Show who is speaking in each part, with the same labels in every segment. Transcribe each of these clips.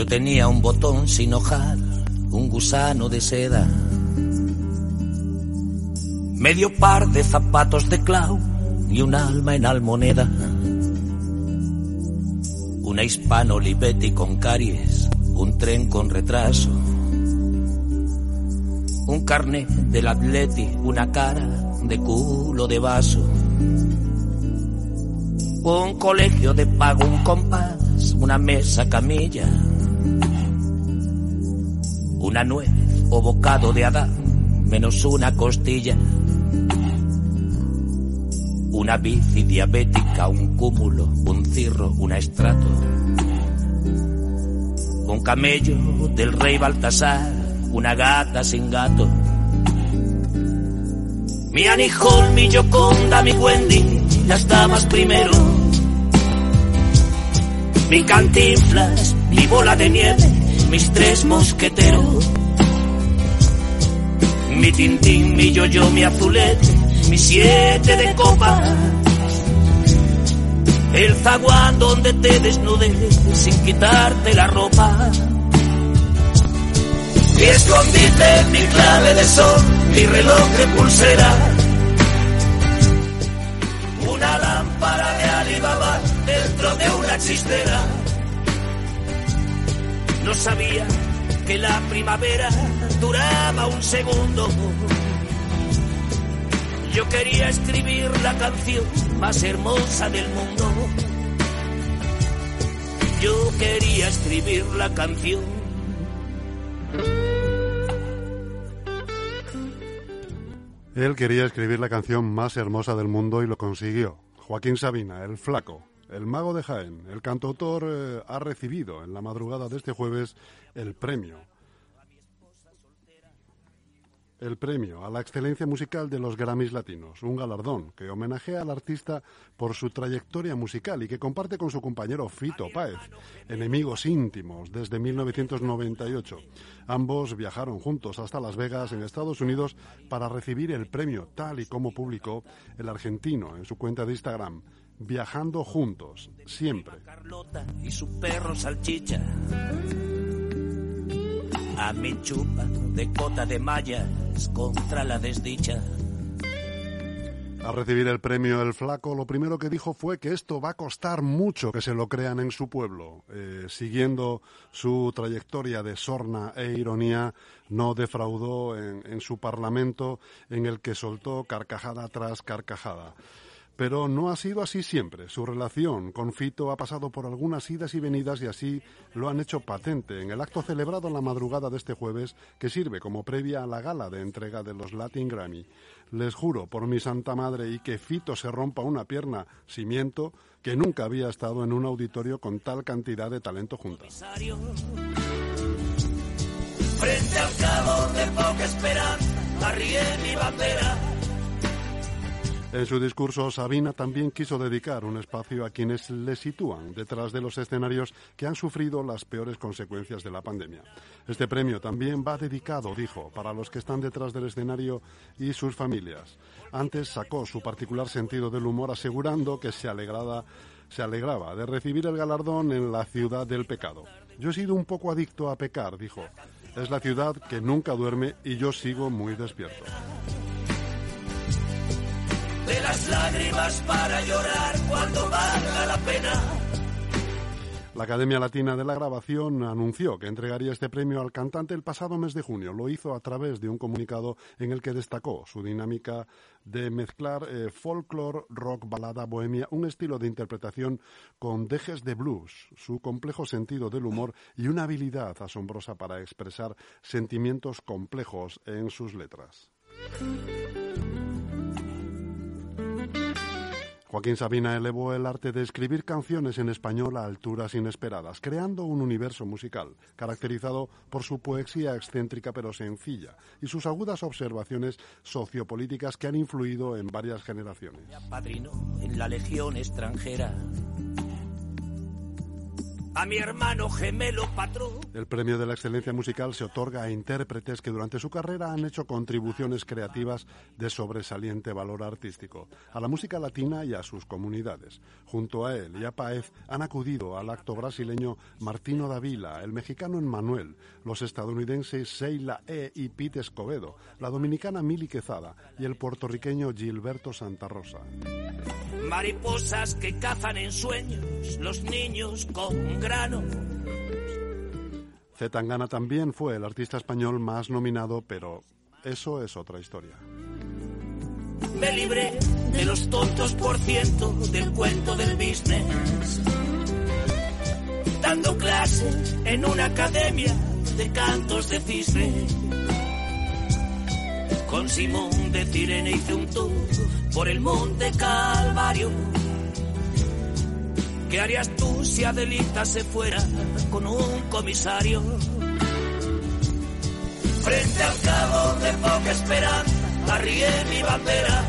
Speaker 1: Yo tenía un botón sin hojar, un gusano de seda, medio par de zapatos de clau y un alma en almoneda. Una hispano Olivetti con caries, un tren con retraso. Un carnet del atleti, una cara de culo de vaso. Un colegio de pago, un compás, una mesa camilla. Una nuez o bocado de Adán, menos una costilla. Una bici diabética, un cúmulo, un cirro, un estrato. Un camello del rey Baltasar, una gata sin gato. Mi Hall, mi Yoconda, mi Wendy, las damas primero. Mi cantinflas, mi bola de nieve, mis tres mosqueteros. Mi tintín, mi yo-yo, mi azulete, mi siete de copa. El zaguán donde te desnudes sin quitarte la ropa. Mi escondite, mi clave de sol, mi reloj de pulsera. Una lámpara de Alibaba dentro de una chistera. No sabía que la primavera duraba un segundo. Yo quería escribir la canción más hermosa del mundo. Yo quería escribir la canción.
Speaker 2: Él quería escribir la canción más hermosa del mundo y lo consiguió. Joaquín Sabina, el flaco, el mago de Jaén, el cantautor, eh, ha recibido en la madrugada de este jueves el premio el premio a la excelencia musical de los Grammys Latinos, un galardón que homenajea al artista por su trayectoria musical y que comparte con su compañero Fito Páez, enemigos íntimos desde 1998. Ambos viajaron juntos hasta Las Vegas, en Estados Unidos, para recibir el premio, tal y como publicó el argentino en su cuenta de Instagram. Viajando juntos, siempre.
Speaker 1: Carlota y su perro salchicha. A mi chupa de cota de mallas contra la desdicha.
Speaker 2: Al recibir el premio El Flaco, lo primero que dijo fue que esto va a costar mucho que se lo crean en su pueblo. Eh, siguiendo su trayectoria de sorna e ironía, no defraudó en, en su parlamento en el que soltó carcajada tras carcajada. Pero no ha sido así siempre. Su relación con Fito ha pasado por algunas idas y venidas y así lo han hecho patente en el acto celebrado en la madrugada de este jueves que sirve como previa a la gala de entrega de los Latin Grammy. Les juro por mi santa madre y que Fito se rompa una pierna, cimiento, que nunca había estado en un auditorio con tal cantidad de talento junta.
Speaker 1: Frente al cabo de poca esperanza, mi bandera.
Speaker 2: En su discurso, Sabina también quiso dedicar un espacio a quienes le sitúan detrás de los escenarios que han sufrido las peores consecuencias de la pandemia. Este premio también va dedicado, dijo, para los que están detrás del escenario y sus familias. Antes sacó su particular sentido del humor asegurando que se alegraba, se alegraba de recibir el galardón en la ciudad del pecado. Yo he sido un poco adicto a pecar, dijo. Es la ciudad que nunca duerme y yo sigo muy despierto
Speaker 1: de las lágrimas para llorar cuando valga la pena.
Speaker 2: La Academia Latina de la Grabación anunció que entregaría este premio al cantante el pasado mes de junio. Lo hizo a través de un comunicado en el que destacó su dinámica de mezclar eh, folklore, rock, balada, bohemia, un estilo de interpretación con dejes de blues, su complejo sentido del humor y una habilidad asombrosa para expresar sentimientos complejos en sus letras. Joaquín Sabina elevó el arte de escribir canciones en español a alturas inesperadas, creando un universo musical caracterizado por su poesía excéntrica pero sencilla y sus agudas observaciones sociopolíticas que han influido en varias generaciones.
Speaker 1: En la legión extranjera.
Speaker 3: A mi hermano gemelo patrón.
Speaker 2: El premio de la excelencia musical se otorga a intérpretes que durante su carrera han hecho contribuciones creativas de sobresaliente valor artístico a la música latina y a sus comunidades. Junto a él y a Paez han acudido al acto brasileño Martino Davila, el mexicano Emmanuel, los estadounidenses Sheila E. y Pete Escobedo, la dominicana Mili Quezada y el puertorriqueño Gilberto Santa Rosa.
Speaker 3: Mariposas que cazan en sueños los niños con grano.
Speaker 2: Zetangana también fue el artista español más nominado, pero eso es otra historia.
Speaker 3: Me libré de los tontos por ciento del cuento del business. Dando clases en una academia de cantos de cisne. Con Simón de Cirene hice un tour por el monte Calvario. ¿Qué harías tú si Adelita se fuera con un comisario? Frente al cabo de poca esperanza, arrié mi bandera.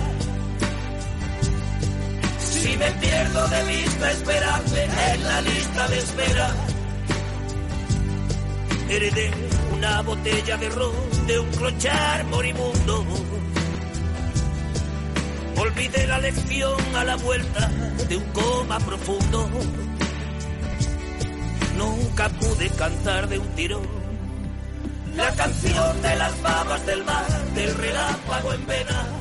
Speaker 3: Si me pierdo de vista, esperarme en la lista de espera. Heredé una botella de ron de un clochar moribundo. Olvidé la lección a la vuelta de un coma profundo. Nunca pude cantar de un tirón la canción de las babas del mar, del relámpago en vena.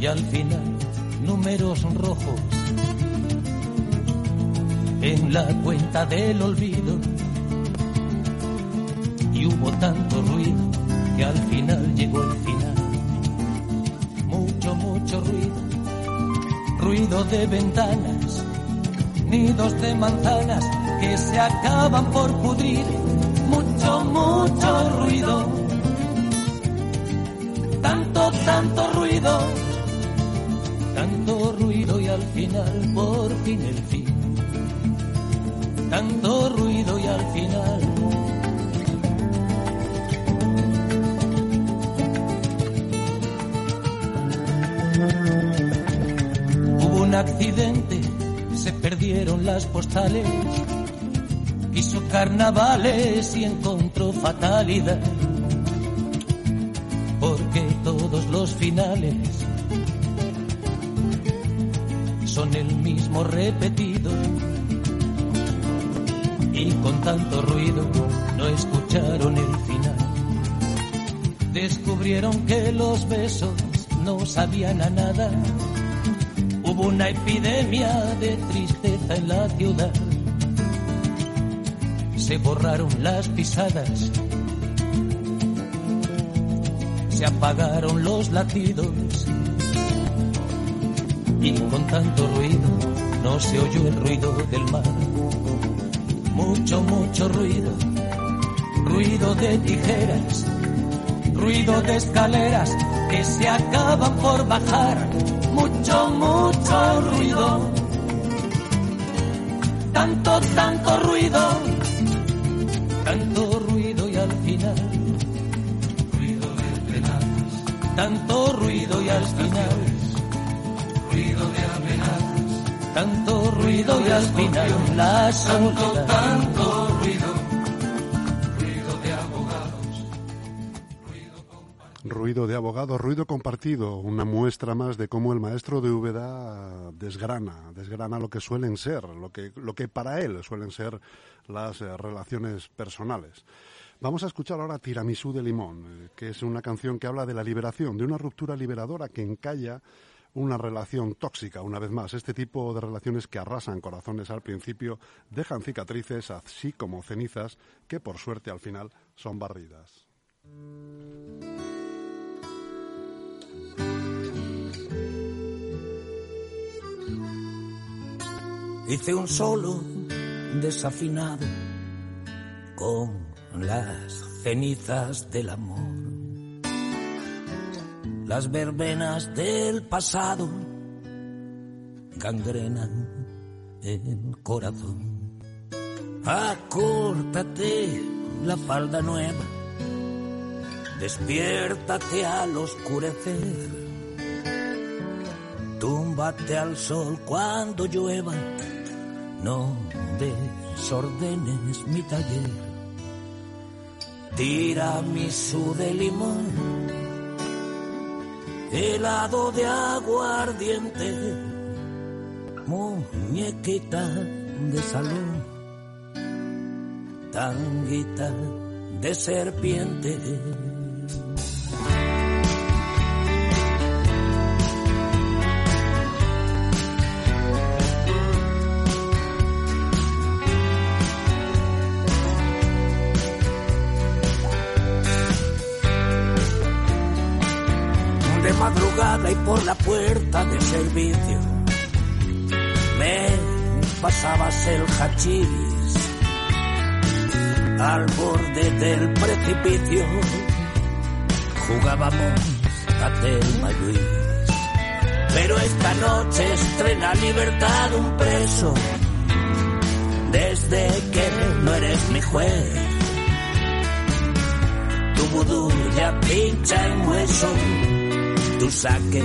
Speaker 1: y al final números rojos. En la cuenta del olvido. Y hubo tanto ruido que al final llegó el final. Mucho mucho ruido. Ruido de ventanas nidos de manzanas que se acaban por pudrir. Mucho mucho ruido. Tanto tanto ruido tanto ruido y al final por fin el fin. Tanto ruido y al final. Hubo un accidente, se perdieron las postales. Quiso carnavales y encontró fatalidad. Porque todos los finales mismo repetido. Y con tanto ruido no escucharon el final. Descubrieron que los besos no sabían a nada. Hubo una epidemia de tristeza en la ciudad. Se borraron las pisadas. Se apagaron los latidos y con tanto ruido no se oyó el ruido del mar. Mucho, mucho ruido, ruido de tijeras, ruido de escaleras que se acaban por bajar. Mucho, mucho ruido, tanto, tanto ruido, tanto ruido y al final, ruido de tanto ruido y al final tanto ruido y al final la soledad. Tanto ruido, ruido de abogados.
Speaker 2: Ruido de abogados, ruido compartido, una muestra más de cómo el maestro de Úbeda desgrana, desgrana lo que suelen ser, lo que, lo que para él suelen ser las eh, relaciones personales. Vamos a escuchar ahora Tiramisú de Limón, eh, que es una canción que habla de la liberación, de una ruptura liberadora que encalla una relación tóxica, una vez más. Este tipo de relaciones que arrasan corazones al principio dejan cicatrices, así como cenizas, que por suerte al final son barridas.
Speaker 1: Hice un solo desafinado con las cenizas del amor. Las verbenas del pasado gangrenan el corazón. Acórtate la falda nueva, despiértate al oscurecer, túmbate al sol cuando llueva, no desordenes mi taller tiramisú de limón, helado de aguardiente, muñequita de salón, tanguita de serpiente. Y por la puerta de servicio. Me pasabas el hachís al borde del precipicio. Jugábamos a Telma pero esta noche estrena libertad un preso. Desde que no eres mi juez. Tu vudú ya pincha en hueso tu saque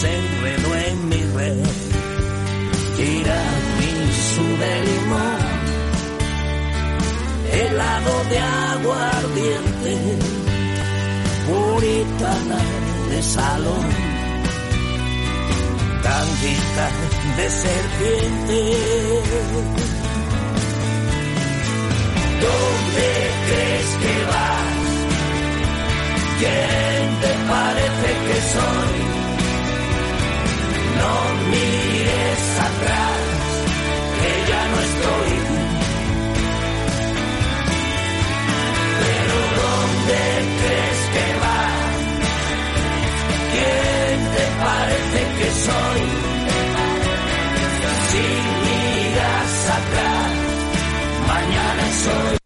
Speaker 1: se enredó en mi red. su de limón, helado de aguardiente, puritana de salón, tanguita de serpiente. ¿Dónde crees que vas? ¿Quién te parece que soy? No mires atrás, que ya no estoy. Pero ¿dónde crees que vas? ¿Quién te parece que soy? Si miras atrás, mañana soy.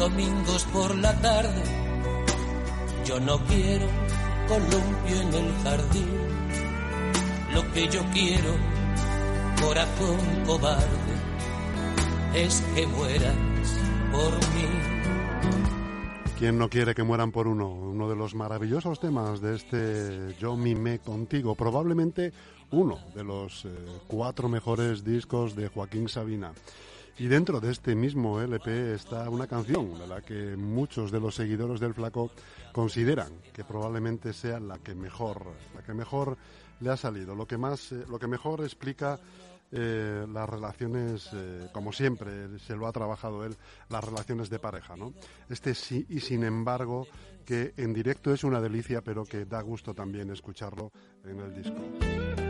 Speaker 1: domingos por la tarde. Yo no quiero columpio en el jardín. Lo que yo quiero, corazón cobarde, es que mueras por mí.
Speaker 2: ¿Quién no quiere que mueran por uno? Uno de los maravillosos temas de este Yo mimé contigo, probablemente uno de los eh, cuatro mejores discos de Joaquín Sabina. Y dentro de este mismo LP está una canción de la que muchos de los seguidores del Flaco consideran que probablemente sea la que mejor, la que mejor le ha salido, lo que más, eh, lo que mejor explica eh, las relaciones, eh, como siempre, se lo ha trabajado él, las relaciones de pareja, ¿no? Este sí y sin embargo que en directo es una delicia, pero que da gusto también escucharlo en el disco.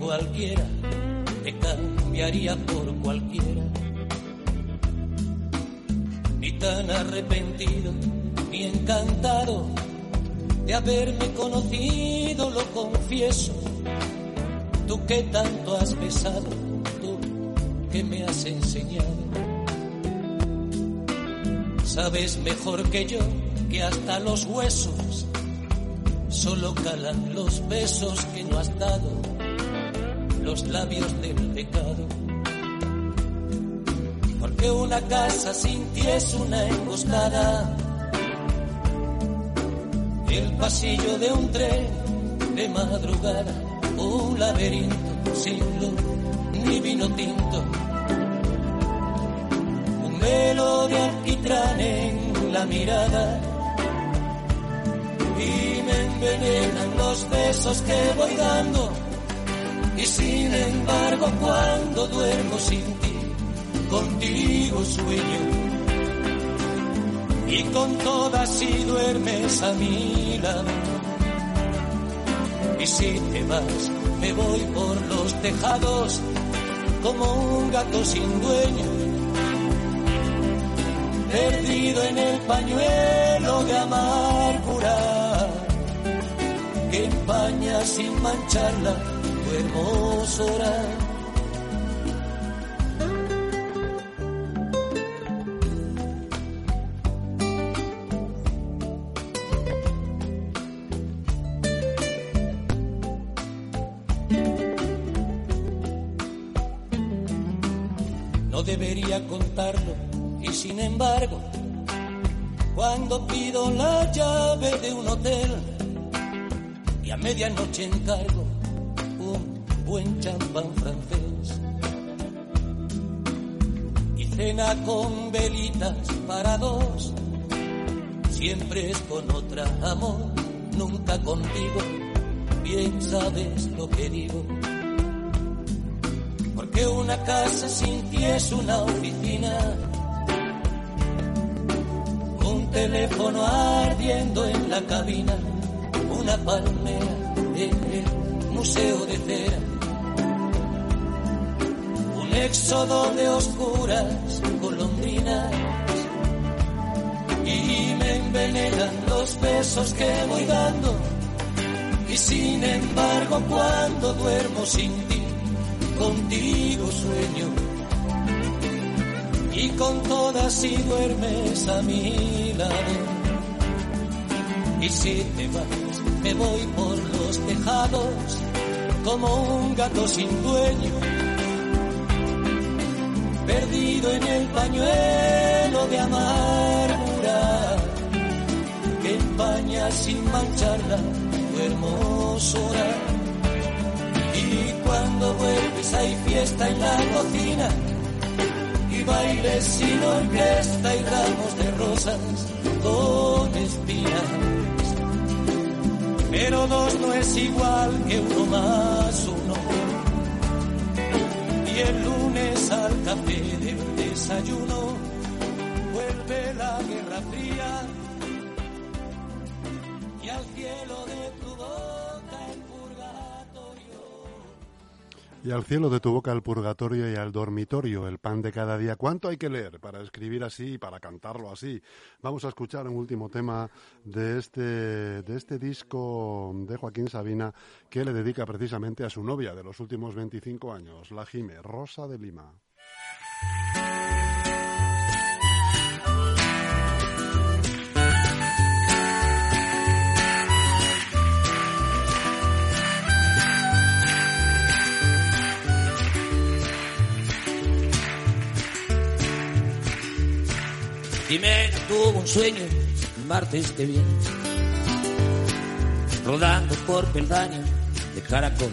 Speaker 1: cualquiera, te cambiaría por cualquiera tan arrepentido ni encantado de haberme conocido, lo confieso. Tú que tanto has besado, tú que me has enseñado. Sabes mejor que yo que hasta los huesos solo calan los besos que no has dado, los labios del pecado que una casa sin ti es una emboscada. El pasillo de un tren de madrugada, un laberinto sin luz ni vino tinto. Un velo de alquitrán en la mirada y me envenenan los besos que voy dando. Y sin embargo, cuando duermo sin ti, contigo sueño. Y con todas si duermes a mi lado. Y si te vas, me voy por los tejados como un gato sin dueño, perdido en el pañuelo de amargura que empaña sin mancharla hermosura. contarlo y sin embargo, cuando pido la llave de un hotel y a medianoche encargo buen champán francés. Y cena con velitas para dos, siempre es con otra amor, nunca contigo, bien sabes lo que digo. Que una casa sin ti es una oficina. Un teléfono ardiendo en la cabina, una palmera en el museo de cera. Éxodo de oscuras golondrinas y me envenenan los besos que voy dando. Y sin embargo, cuando duermo sin ti, contigo sueño y con todas si duermes a mi lado. Y si te vas, me voy por los tejados como un gato sin dueño, perdido en el pañuelo de amargura que empaña sin mancharla tu hermosura cuando vuelves hay fiesta en la cocina y bailes sin orquesta y ramos de rosas con espinas. Pero dos no es igual que uno más uno. Y el lunes al café del desayuno vuelve la guerra fría. Y al cielo de tu
Speaker 2: Y al cielo de tu boca el purgatorio y al dormitorio el pan de cada día. ¿Cuánto hay que leer para escribir así y para cantarlo así? Vamos a escuchar un último tema de este, de este disco de Joaquín Sabina que le dedica precisamente a su novia de los últimos 25 años, la Jime, Rosa de Lima.
Speaker 1: Me tuvo un sueño el martes que viene, rodando por peldaño de caracol.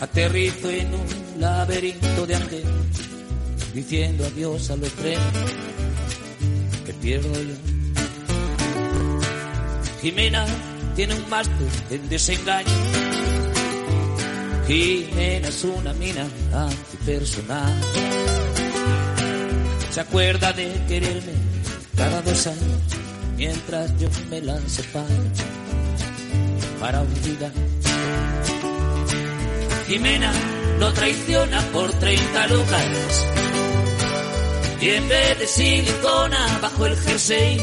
Speaker 1: Aterrizo en un laberinto de antenas, diciendo adiós a los trenes que pierdo yo. Jimena tiene un máster en desengaño. Jimena es una mina antipersonal se acuerda de quererme cada dos años mientras yo me la separo para olvidar. Jimena lo traiciona por 30 lucas y en vez de silicona bajo el jersey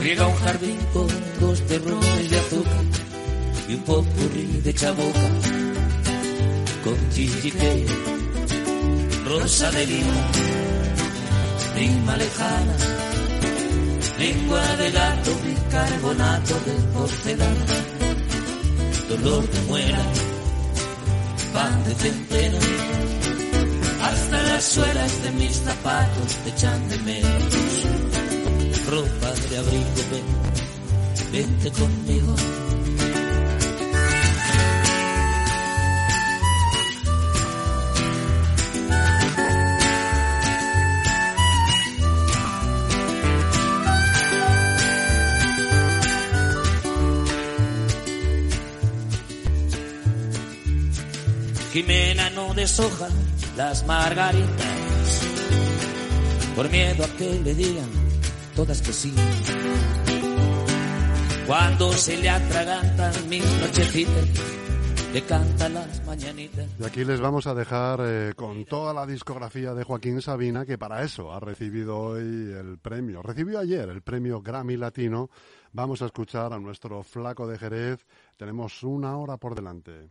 Speaker 1: riega un jardín con dos terrones de azúcar y un popurrí de chaboca con chichique rosa de lima, lima lejana, lengua de gato, bicarbonato de porcelana, dolor de muera, pan de centeno, hasta las suelas de mis zapatos te echan de menos, ropa de abrigo, ven, vente conmigo. Las margaritas por miedo a que le digan todas que sí. Cuando se le atragantan mis nochecitas, le canta las mañanitas.
Speaker 2: Y aquí les vamos a dejar eh, con toda la discografía de Joaquín Sabina, que para eso ha recibido hoy el premio. Recibió ayer el premio Grammy Latino. Vamos a escuchar a nuestro flaco de Jerez. Tenemos una hora por delante.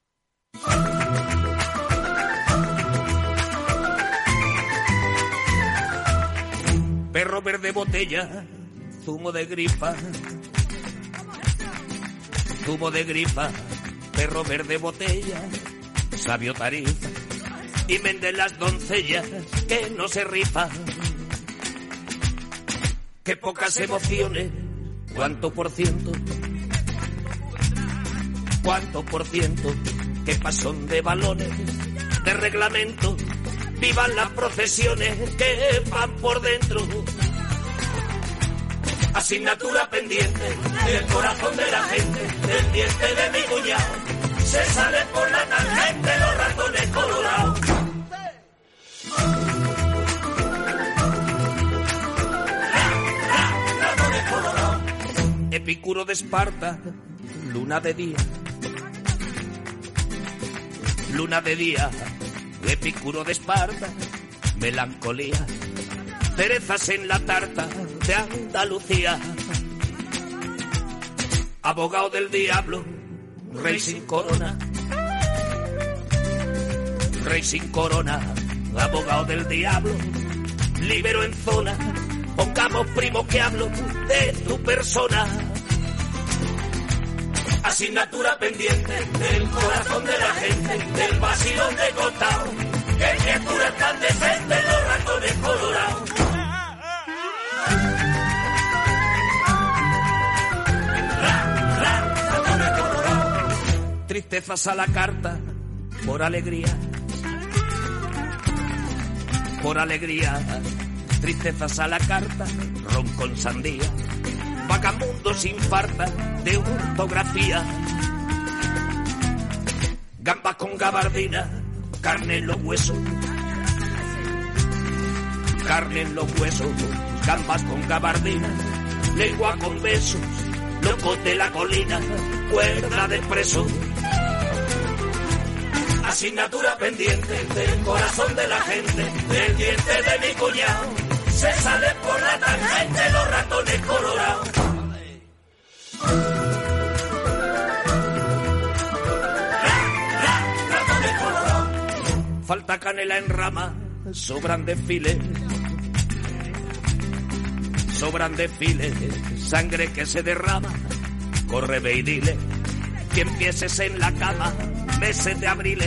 Speaker 1: Verde botella, zumo de grifa. Zumo de grifa, perro verde botella, sabio tarifa. Y vende las doncellas que no se rifan qué pocas emociones, cuánto por ciento, cuánto por ciento, qué pasón de balones, de reglamento, vivan las procesiones que van por dentro. Asignatura pendiente del corazón de la gente, del diente de mi cuñado, se sale por la tangente los ratones colorados. Epicuro de Esparta, luna de día. Luna de día, Epicuro de Esparta, melancolía. Cerezas en la tarta de Andalucía. Abogado del diablo, rey sin corona. Rey sin corona, abogado del diablo, libero en zona Pongamos primo que hablo de tu persona. Asignatura pendiente del corazón de la gente, del vacilón de costado. Qué criatura tan decente
Speaker 3: Tristezas a la carta por alegría. Por alegría. Tristezas a la carta, ron con sandía. Vagamundo sin farta de ortografía. Gamba con gabardina, carne en los huesos. Carne en los huesos, gambas con gabardina, lengua con besos, locos de la colina, cuerda de preso. Asignatura pendiente del corazón de la gente, del diente de mi cuñado. Se sale por la tangente los ratones colorados. Falta canela en rama, sobran desfiles. Sobran desfiles, sangre que se derrama. Corre, ve y dile que empieces en la cama, meses de abril.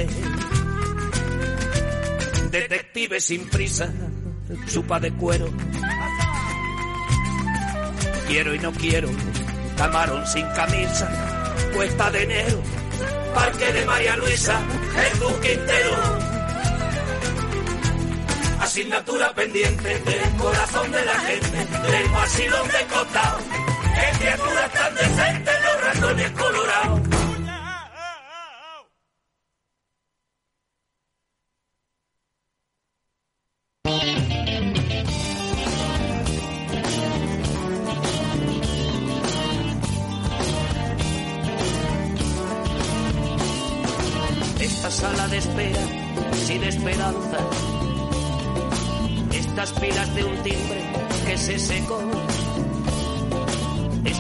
Speaker 3: Detective sin prisa, chupa de cuero. Quiero y no quiero, camarón sin camisa, cuesta de enero, parque de María Luisa, Jesús Quintero asignatura pendiente del corazón de la gente, del vacilón de costado. ¡Qué criaturas tan decentes los ratones colorados!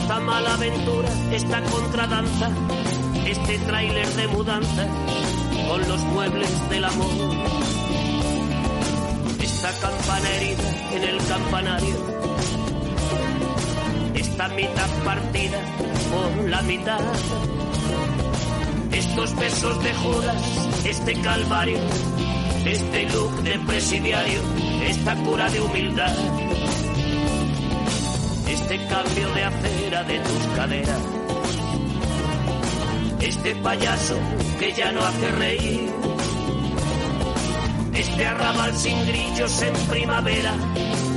Speaker 3: Esta mala aventura, esta contradanza, este tráiler de mudanza con los muebles del amor. Esta campana herida en el campanario, esta mitad partida por la mitad. Estos besos de Judas, este calvario, este look de presidiario, esta cura de humildad, este cambio de acera de tus caderas, este payaso que ya no hace reír, este arrabal sin grillos en primavera,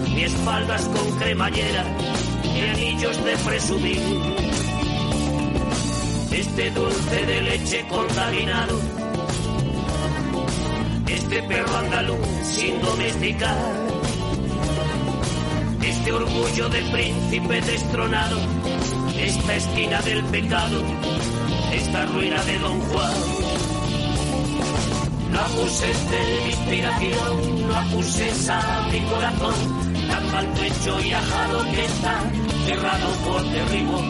Speaker 3: y espaldas con cremallera, y anillos de presumir, este dulce de leche contaminado. Este perro andaluz sin domesticar, este orgullo de príncipe destronado, esta esquina del pecado, esta ruina de Don Juan. No acuses de mi inspiración, no acuses a mi corazón, tan maltrecho y ajado que está, cerrado por derribo,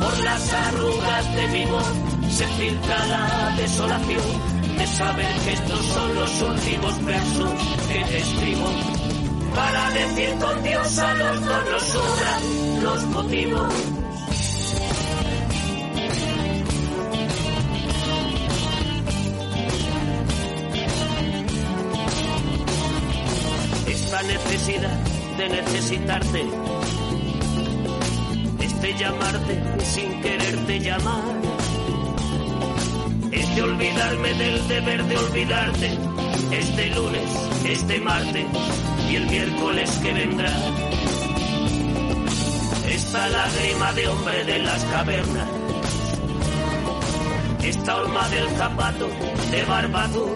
Speaker 3: por las arrugas de mi voz se filtra la desolación de saber que estos son los últimos versos que te escribo. Para decir con Dios a los dos nos sobran los motivos. Esta necesidad de necesitarte, este llamarte sin quererte llamar este olvidarme del deber de olvidarte, este lunes, este martes y el miércoles que vendrá. Esta lágrima de hombre de las cavernas, esta horma del zapato de barbado,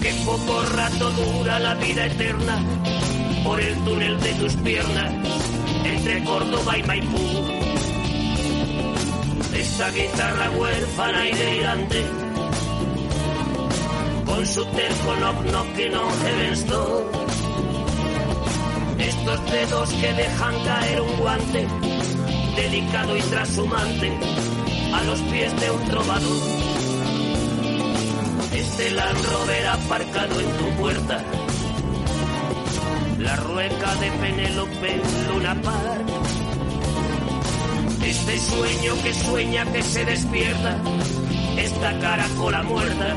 Speaker 3: que poco rato dura la vida eterna por el túnel de tus piernas entre Córdoba y Maipú esta guitarra huérfana y delirante, con su terco knock que no heaven's door. Estos dedos que dejan caer un guante, delicado y trashumante, a los pies de un trovador. Este Land Rover aparcado en tu puerta, la rueca de Penélope Luna Park este sueño que sueña que se despierta, esta caracola muerta,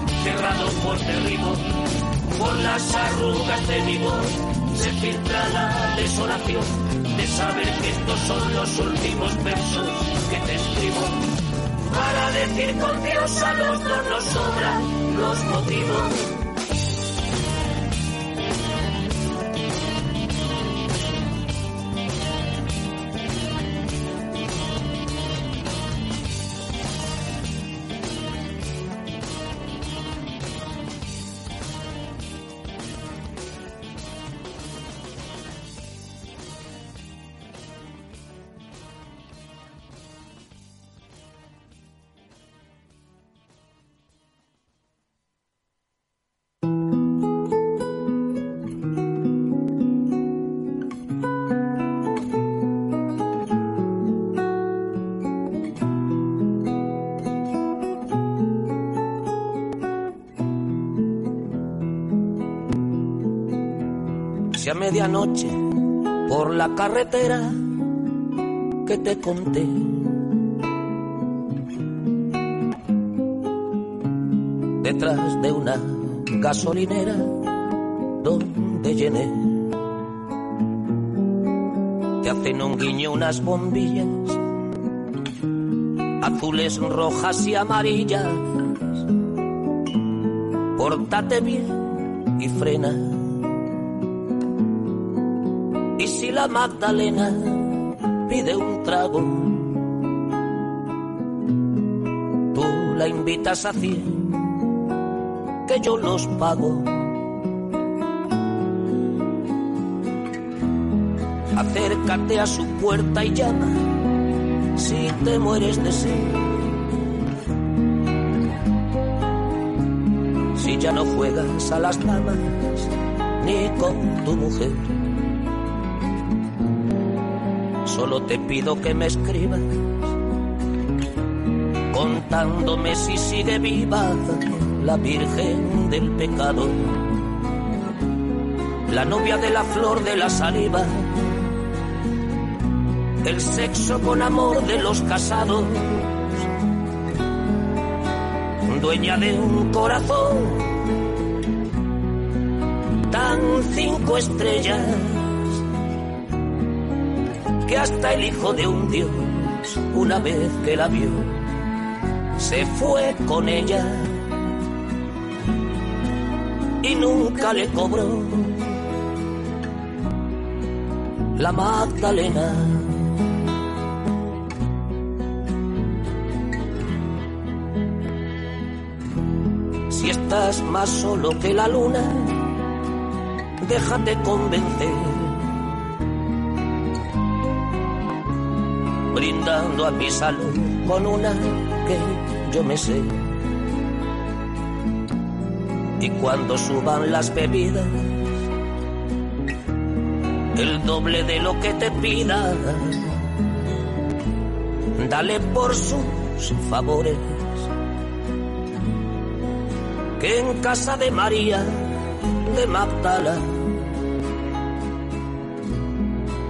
Speaker 4: cerrado por derribo. Por las arrugas de mi voz se filtra la desolación de saber que estos son los últimos versos que te escribo. Para decir con Dios a los dos nos sobran los motivos.
Speaker 3: Medianoche por la carretera que te conté. Detrás de una gasolinera donde llené. Te hacen un guiño unas bombillas, azules, rojas y amarillas. Pórtate bien y frena la Magdalena pide un trago, tú la invitas a cien, que yo los pago. Acércate a su puerta y llama si te mueres de sed. Si ya no juegas a las damas ni con tu mujer solo te pido que me escribas contándome si sigue viva la Virgen del Pecado, la novia de la flor de la saliva, el sexo con amor de los casados, dueña de un corazón tan cinco estrellas que hasta el hijo de un dios, una vez que la vio, se fue con ella y nunca le cobró la Magdalena. Si estás más solo que la luna, déjate convencer brindando a mi salud con una que yo me sé. Y cuando suban las bebidas, el doble de lo que te pida, dale por sus favores. Que en casa de María de Magdala,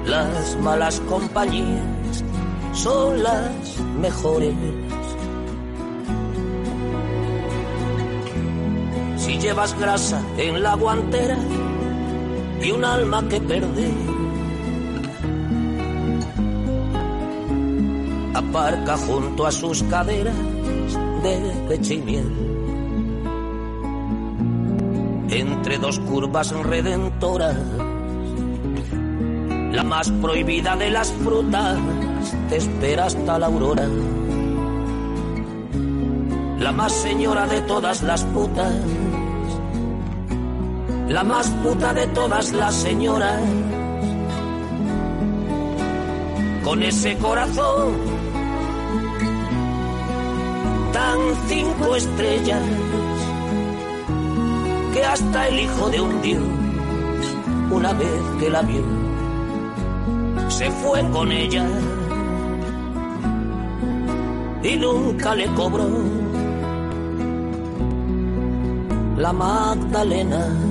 Speaker 3: las malas compañías son las mejores. Si llevas grasa en la guantera y un alma que perder, aparca junto a sus caderas de leche y miel. Entre dos curvas redentoras, la más prohibida de las frutas te espera hasta la aurora. La más señora de todas las putas, la más puta de todas las señoras. Con ese corazón tan cinco estrellas que hasta el hijo de un dios, una vez que la vio, se fue con ella
Speaker 1: y nunca le cobró. La Magdalena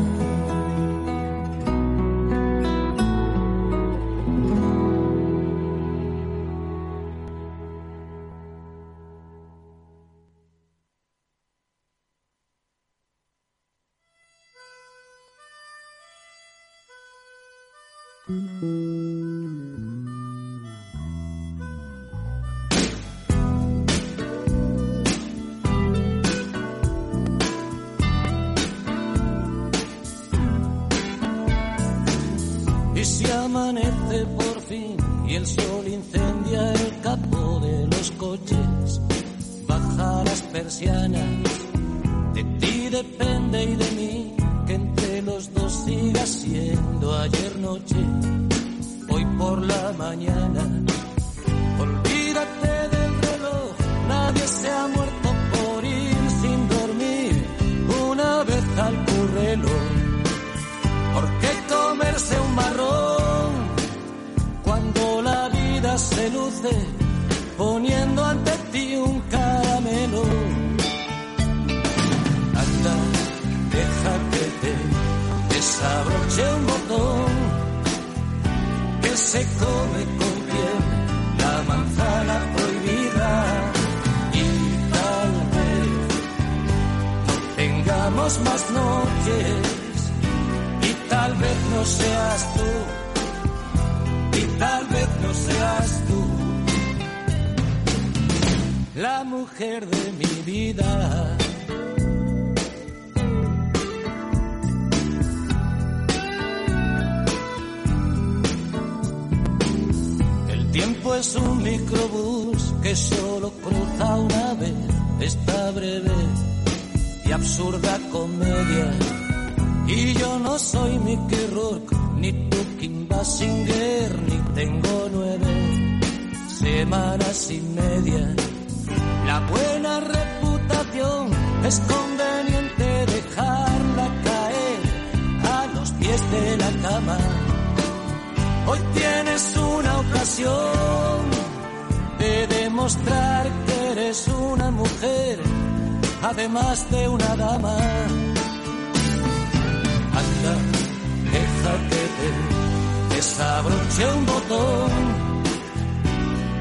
Speaker 5: desabroché un botón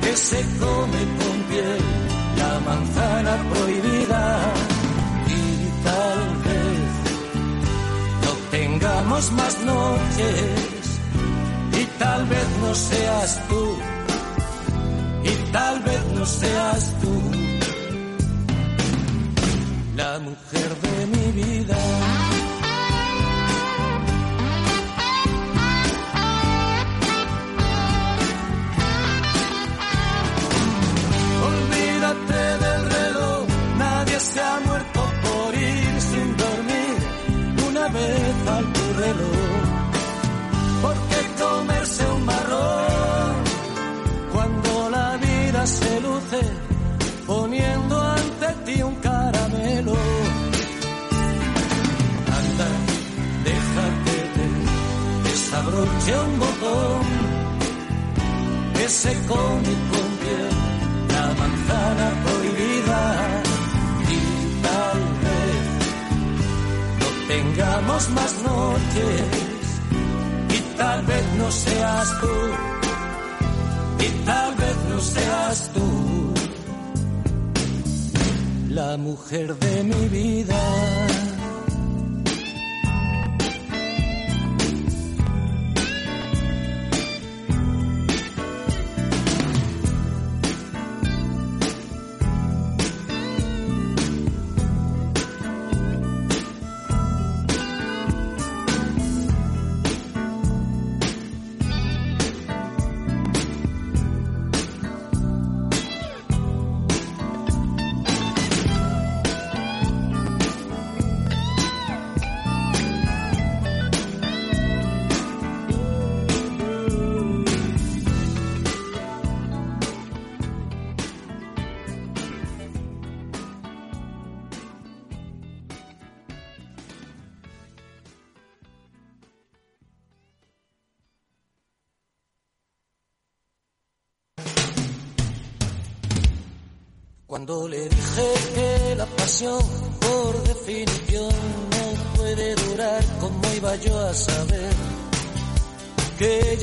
Speaker 5: que se come con piel la manzana prohibida y tal vez no tengamos más noches y tal vez no seas tú y tal vez no seas tú la mujer de mi vida. Al tu. Porque comerse un marrón cuando la vida se luce poniendo ante ti un caramelo. Anda, déjate de desabroche un botón ese cómico con piel, la manzana prohibida tengamos más noches. Y tal vez no seas tú. Y tal vez no seas tú. La mujer de mi vida.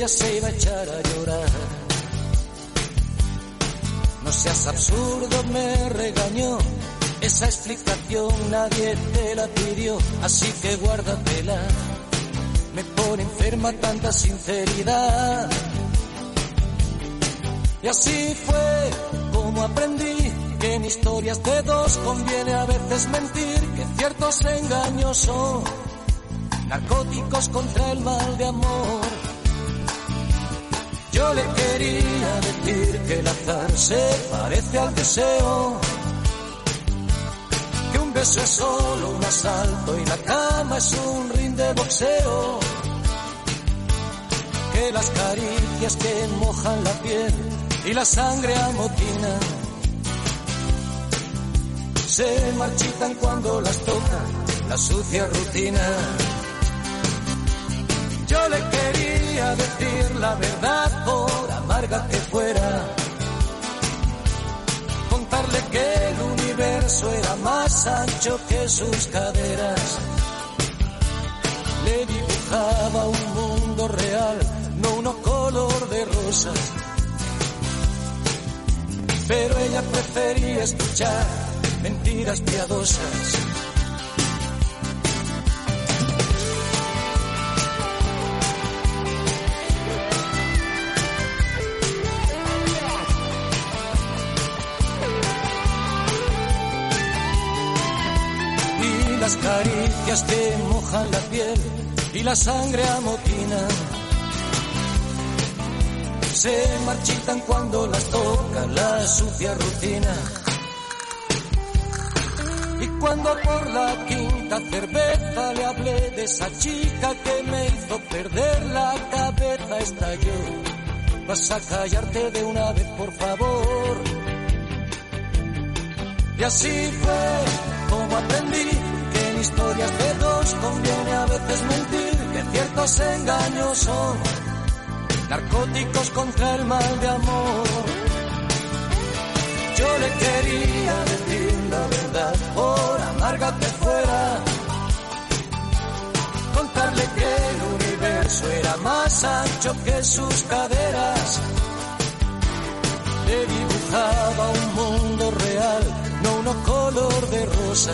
Speaker 1: Se iba a echar a llorar? No seas absurdo, me regañó. Esa explicación nadie te la pidió, así que guárdatela. Me pone enferma tanta sinceridad. Y así fue como aprendí que en historias de dos conviene a veces mentir, que ciertos engaños son narcóticos contra el mal de amor. Yo le quería decir que el azar se parece al deseo, que un beso es solo un asalto y la cama es un ring de boxeo, que las caricias que mojan la piel y la sangre amotina se marchitan cuando las toca la sucia rutina. Yo le quería decir la verdad por amarga que fuera. Contarle que el universo era más ancho que sus caderas. Le dibujaba un mundo real, no uno color de rosas. Pero ella prefería escuchar mentiras piadosas. Las caricias que mojan la piel y la sangre amotina se marchitan cuando las toca la sucia rutina. Y cuando por la quinta cerveza le hablé de esa chica que me hizo perder la cabeza, estalló. Vas a callarte de una vez, por favor. Y así fue como aprendí historias de dos conviene a veces mentir, que ciertos engaños son narcóticos contra el mal de amor. Yo le quería decir la verdad, por amarga que fuera, contarle que el universo era más ancho que sus caderas. Le dibujaba un mundo real, no uno color de rosa.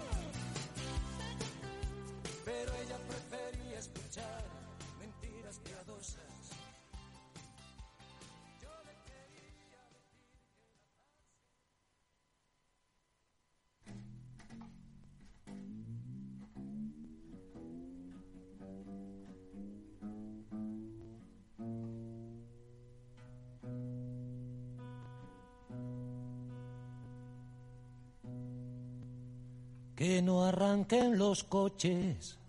Speaker 1: Que no arranquen los coches,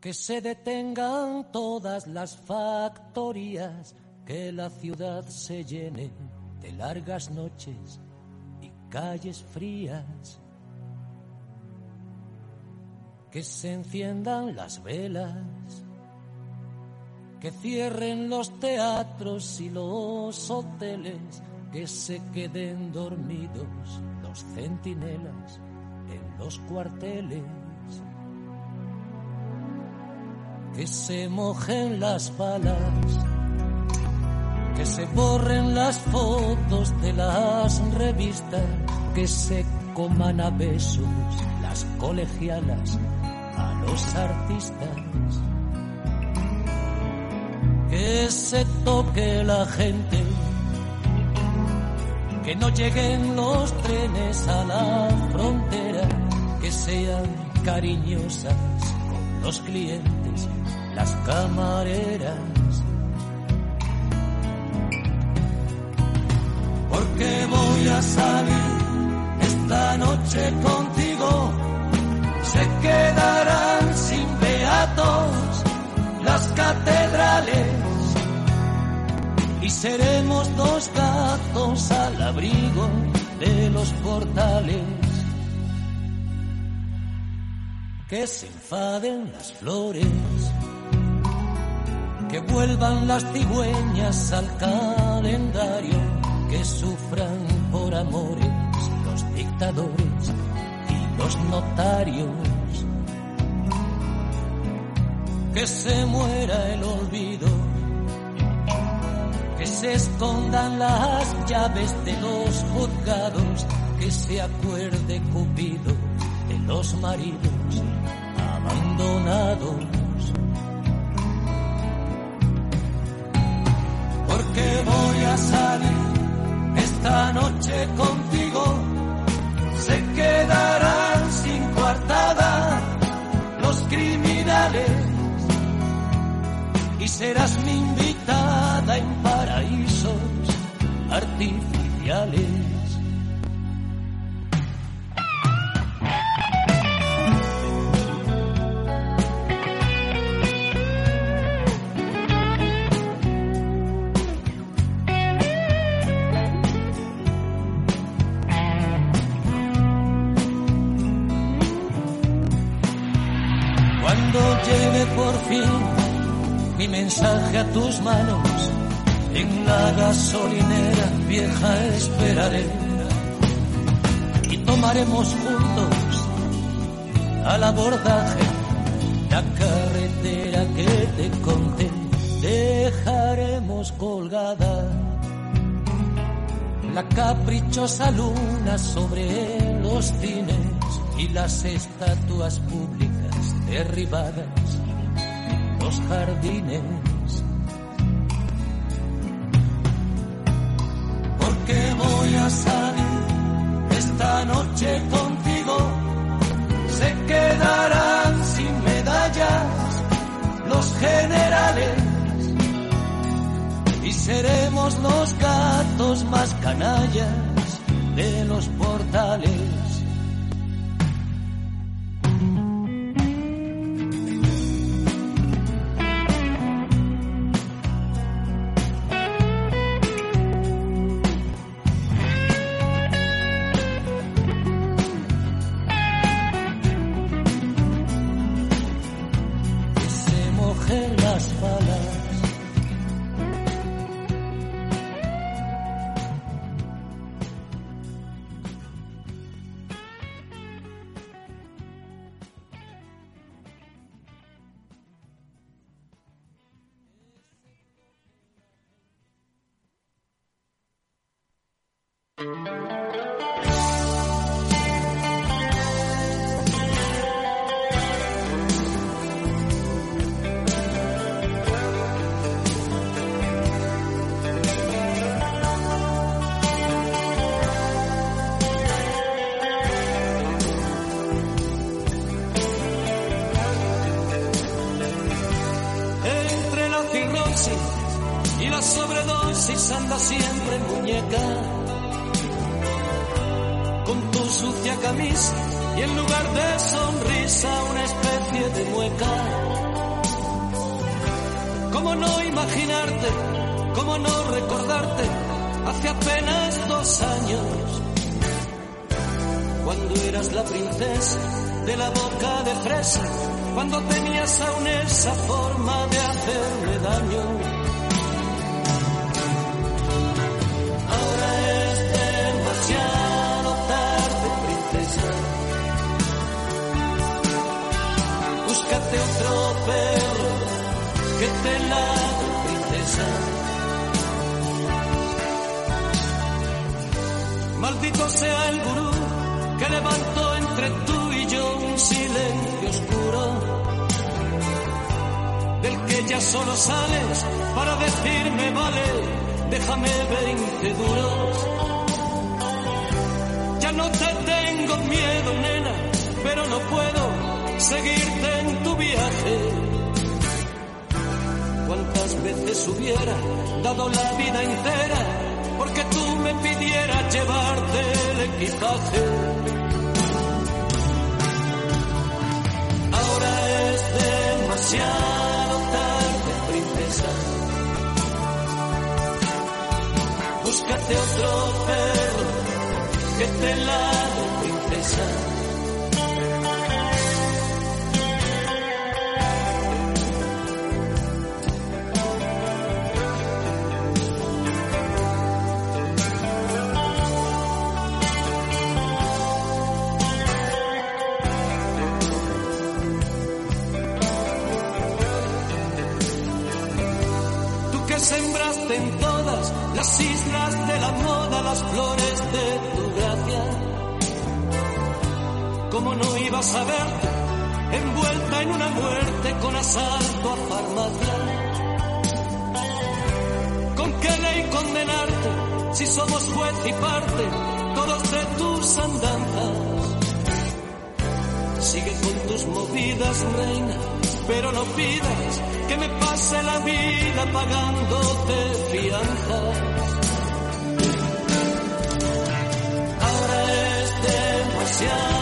Speaker 1: que se detengan todas las factorías, que la ciudad se llene de largas noches y calles frías. Que se enciendan las velas, que cierren los teatros y los hoteles, que se queden dormidos los centinelas en los cuarteles. Que se mojen las balas, que se borren las fotos de las revistas, que se coman a besos las colegialas a los artistas. Que se toque la gente que no lleguen los trenes a la frontera, sean cariñosas con los clientes, las camareras. Porque voy a salir esta noche contigo quedarán sin beatos las catedrales y seremos dos gatos al abrigo de los portales. Que se enfaden las flores, que vuelvan las cigüeñas al calendario, que sufran por amores los dictadores y los notarios. Que se muera el olvido que se escondan las llaves de los juzgados, que se acuerde Cupido de los maridos abandonados. Porque voy a salir esta noche contigo, se quedarán sin coartada los criminales y serás mi invitada en paraísos artificiales. Mensaje a tus manos, en la gasolinera vieja esperaré y tomaremos juntos al abordaje la carretera que te conté. Dejaremos colgada la caprichosa luna sobre los cines y las estatuas públicas derribadas los jardines. Esta noche contigo, se quedarán sin medallas los generales y seremos los gatos más canallas de los portales. La princesa de la boca de fresa, cuando tenías aún esa forma de hacerme daño. Ahora es demasiado tarde, princesa. Búscate otro perro que te ladre, princesa. Maldito sea el gurú que levantó entre tú y yo un silencio oscuro, del que ya solo sales para decirme vale, déjame veinte duros. Ya no te tengo miedo, nena, pero no puedo seguirte en tu viaje. ¿Cuántas veces hubiera dado la vida entera porque tú me pidieras llevarte el equipaje? Demasiado tarde, princesa. Búscate otro perro que te ladre, princesa. Condenarte si somos juez y parte todos de tus andanzas? Sigue con tus movidas, reina, pero no pidas que me pase la vida pagándote fianza. demasiado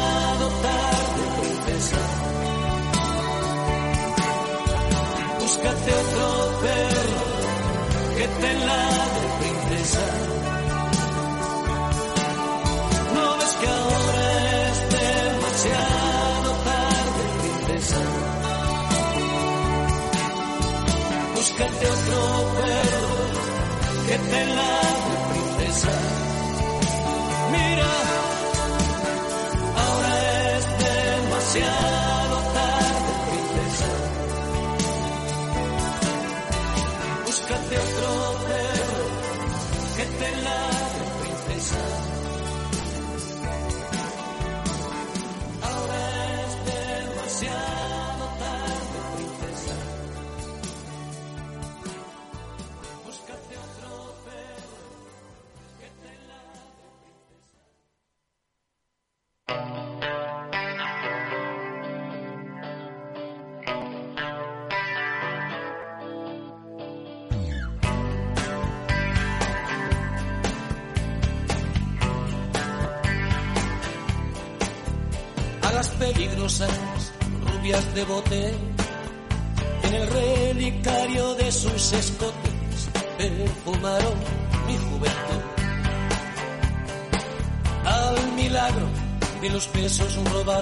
Speaker 1: Búscate otro perro que te ladre,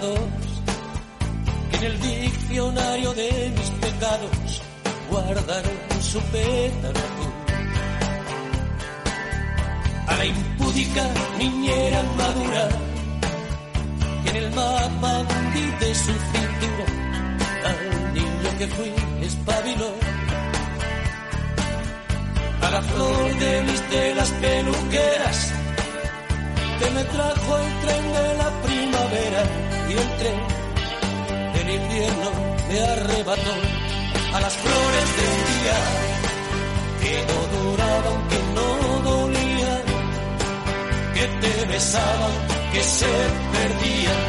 Speaker 1: que en el diccionario de mis pecados guardaron su pétalo a la impúdica niñera madura que en el mapa de su cintura al niño que fui espabiló a la flor de mis telas peluqueras que me trajo el tren de la primavera y el tren del invierno me arrebató a las flores del día que no duraban, que no dolían, que te besaban, que se perdían,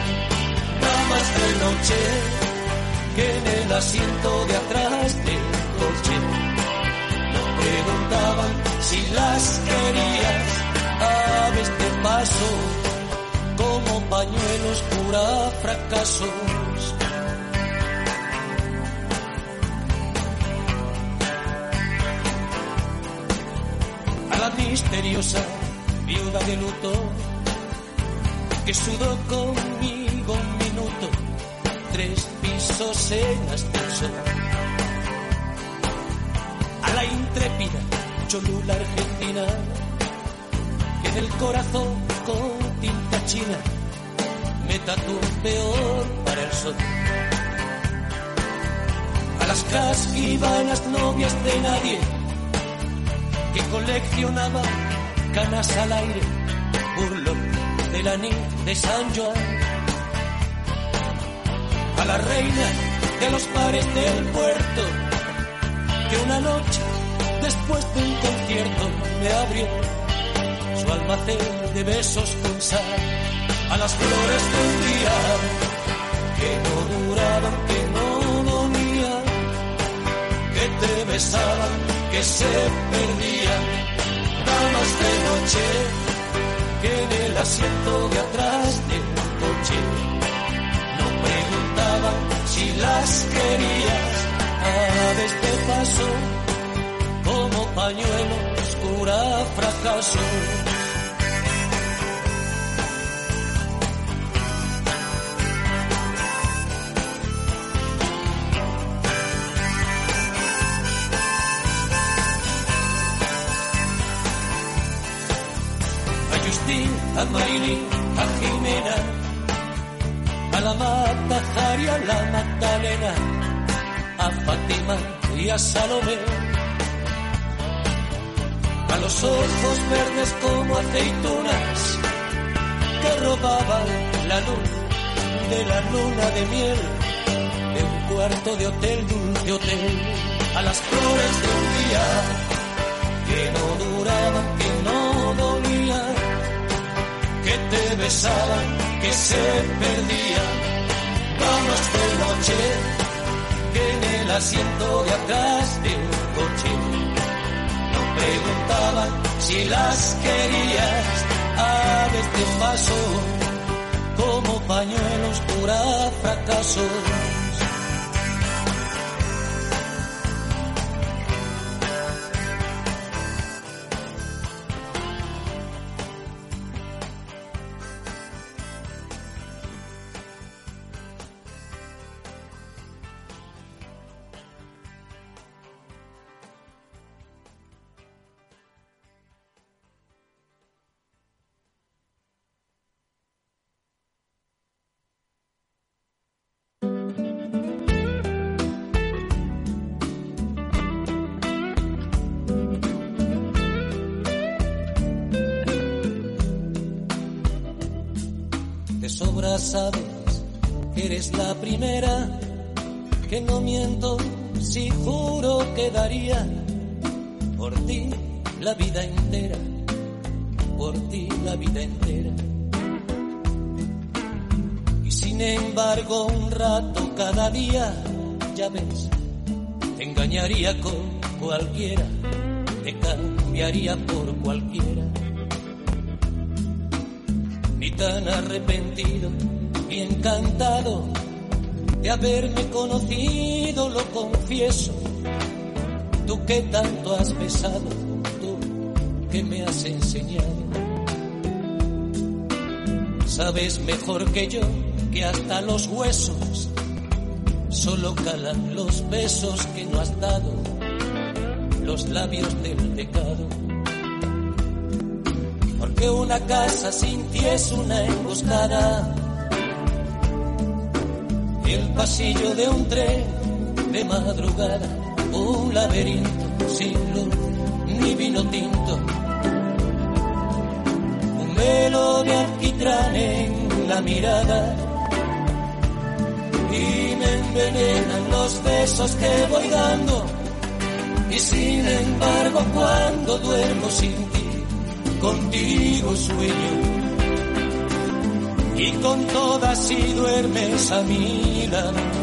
Speaker 1: damas de noche que en el asiento de fracasos. a la misteriosa viuda de luto que sudó conmigo un minuto, tres pisos en ascensor. A la intrépida cholula argentina que en el corazón con tinta china me tatuó peor para el sol. A las casquivanas novias de nadie que coleccionaba canas al aire, burlón del anís de San Joan. A la reina de los pares del puerto, que una noche después de un concierto me abrió su almacén de besos con sal. A las flores de un día que no duraban, que no dolían, que te besaban, que se perdían, damas de noche que en el asiento de atrás del coche no preguntaban si las querías, este paso como pañuelo oscura fracaso. A Marilyn, a Jimena, a la Mata, Jari, a la Magdalena, a Fátima y a Salomé. A los ojos verdes como aceitunas que robaban la luz de la luna de miel de un cuarto de hotel, dulce hotel, a las flores de un día que no te besaban, que se perdían. Vamos de noche, que en el asiento de atrás de un coche no preguntaban si las querías. Aves de paso, como pañuelos pura fracasos. Por ti la vida entera, por ti la vida entera. Y sin embargo un rato cada día, ya ves, te engañaría con cualquiera, te cambiaría por cualquiera ni tan arrepentido, ni encantado de haberme conocido, lo confieso. Tú que tanto has besado, tú que me has enseñado. Sabes mejor que yo que hasta los huesos solo calan los besos que no has dado, los labios del pecado porque una casa sin ti es una emboscada. El pasillo de un tren de madrugada, un laberinto sin luz ni vino tinto. Un velo de alquitrán en la mirada y me envenenan los besos que voy dando. Y sin embargo cuando duermo sin ti contigo sueño y con todas si duermes a mi lado.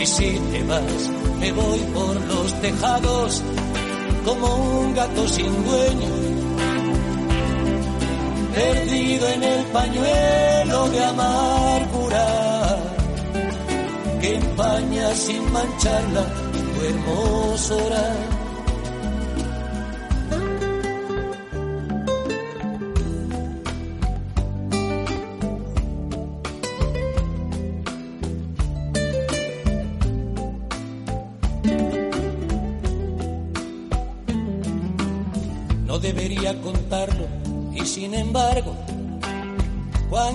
Speaker 1: Y si te vas, me voy por los tejados como un gato sin dueño, perdido en el pañuelo de amargura que empaña sin mancharla tu hermosura.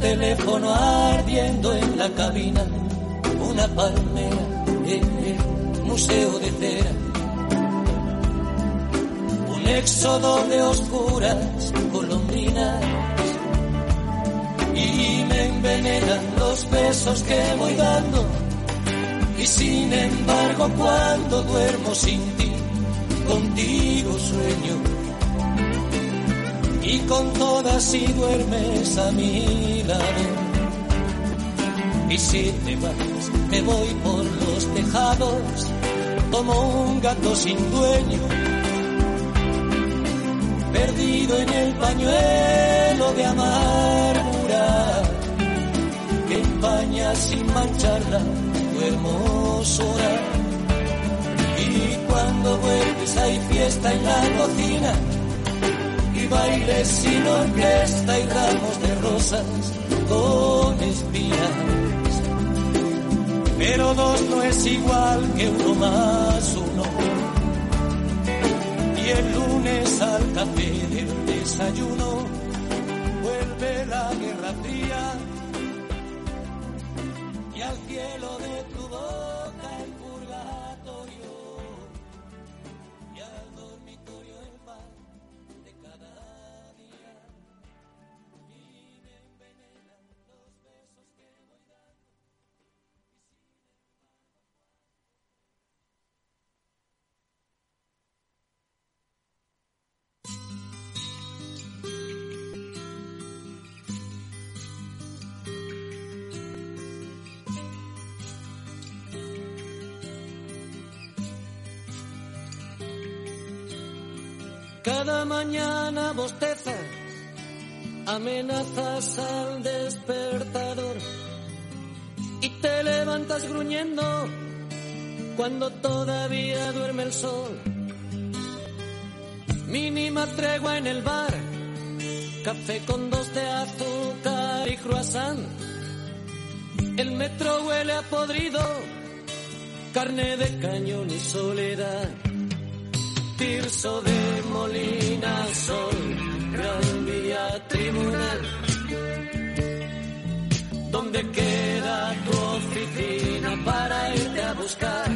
Speaker 1: Teléfono ardiendo en la cabina, una palmera en el museo de cera. Un éxodo de oscuras golondrinas y me envenenan los besos que voy dando. Y sin embargo cuando duermo sin ti, contigo sueño. Y con todas si duermes a mi lado. Y si te vas, me voy por los tejados como un gato sin dueño, perdido en el pañuelo de amargura que empaña sin mancharla tu hermosura. Y cuando vuelves hay fiesta en la cocina y bailes sin orquesta y ramos de rosas con espinas pero dos no es igual que uno más uno. Y el lunes al café del desayuno vuelve la guerra fría Cada mañana bostezas, amenazas al despertador y te levantas gruñendo cuando todavía duerme el sol. Mínima tregua en el bar, café con dos de azúcar y croissant. El metro huele a podrido, carne de cañón y soledad. Tirso de Molina, Sol, Gran Vía, Tribunal. ¿Dónde queda tu oficina para irte a buscar?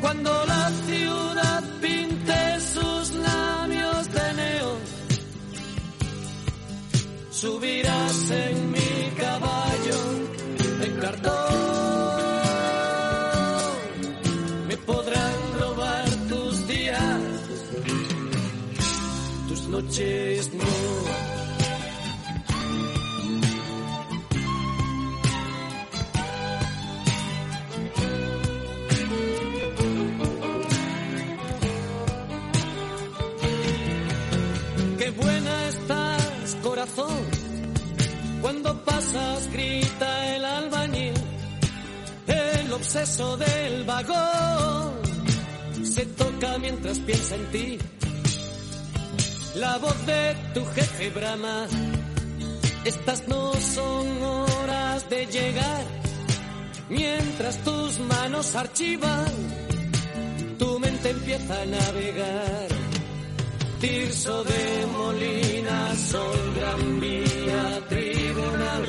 Speaker 1: Cuando la ciudad pinte sus labios de neón, subirás en noches no. Qué buena estás, corazón. Cuando pasas, grita el albañil. El obseso del vagón se toca mientras piensa en ti. La voz de tu jefe brama. Estas no son horas de llegar. Mientras tus manos archivan, tu mente empieza a navegar. Tirso de Molina, Sol, Gran Vía, Tribunal.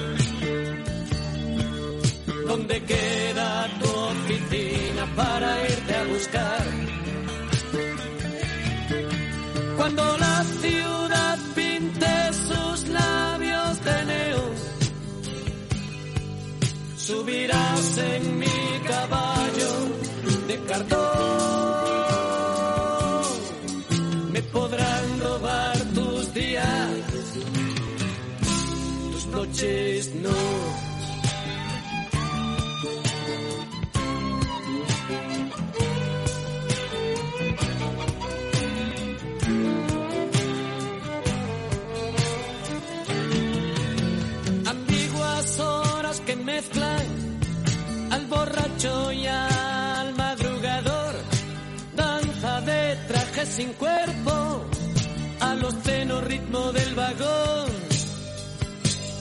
Speaker 1: ¿Dónde queda tu oficina para irte a buscar? Cuando la ciudad pinte sus labios de neón, subirás en mi caballo de cartón me podrán robar tus días, tus noches no. Borracho y al madrugador danza de traje sin cuerpo a los cenos ritmo del vagón.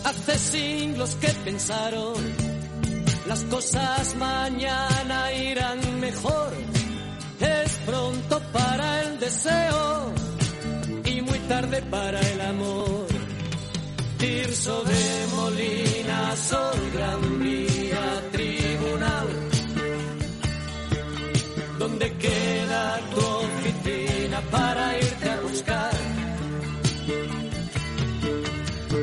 Speaker 1: Hace siglos que pensaron las cosas mañana irán mejor. Es pronto para el deseo y muy tarde para el amor. Tirso de Molina, Sol, Gran Vía, ¿Dónde queda tu oficina para irte a buscar?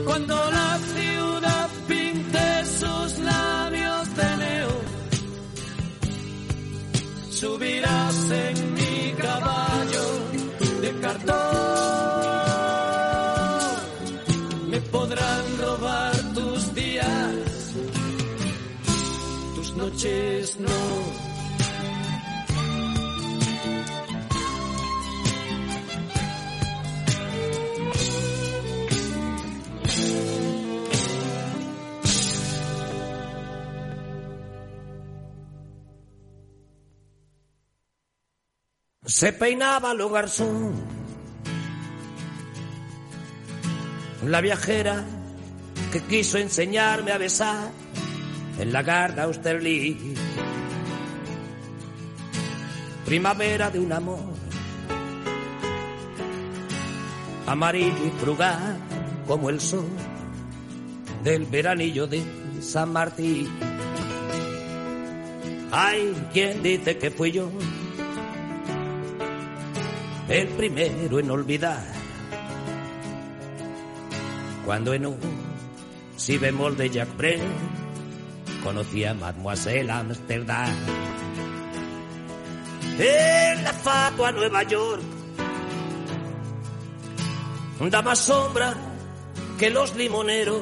Speaker 1: Cuando la ciudad pinte sus labios de neón,
Speaker 6: subirás en mi caballo de cartón. Me podrán robar tus días, tus noches no Se peinaba lo garzón. La viajera que quiso enseñarme a besar en la garda Austerlitz. Primavera de un amor amarillo y frugal como el sol del veranillo de San Martín. Hay quien dice que fui yo el primero en olvidar. Cuando en un si bemol de Jack Brel conocí a Mademoiselle Amsterdam. En la fatua Nueva York da más sombra que los limoneros,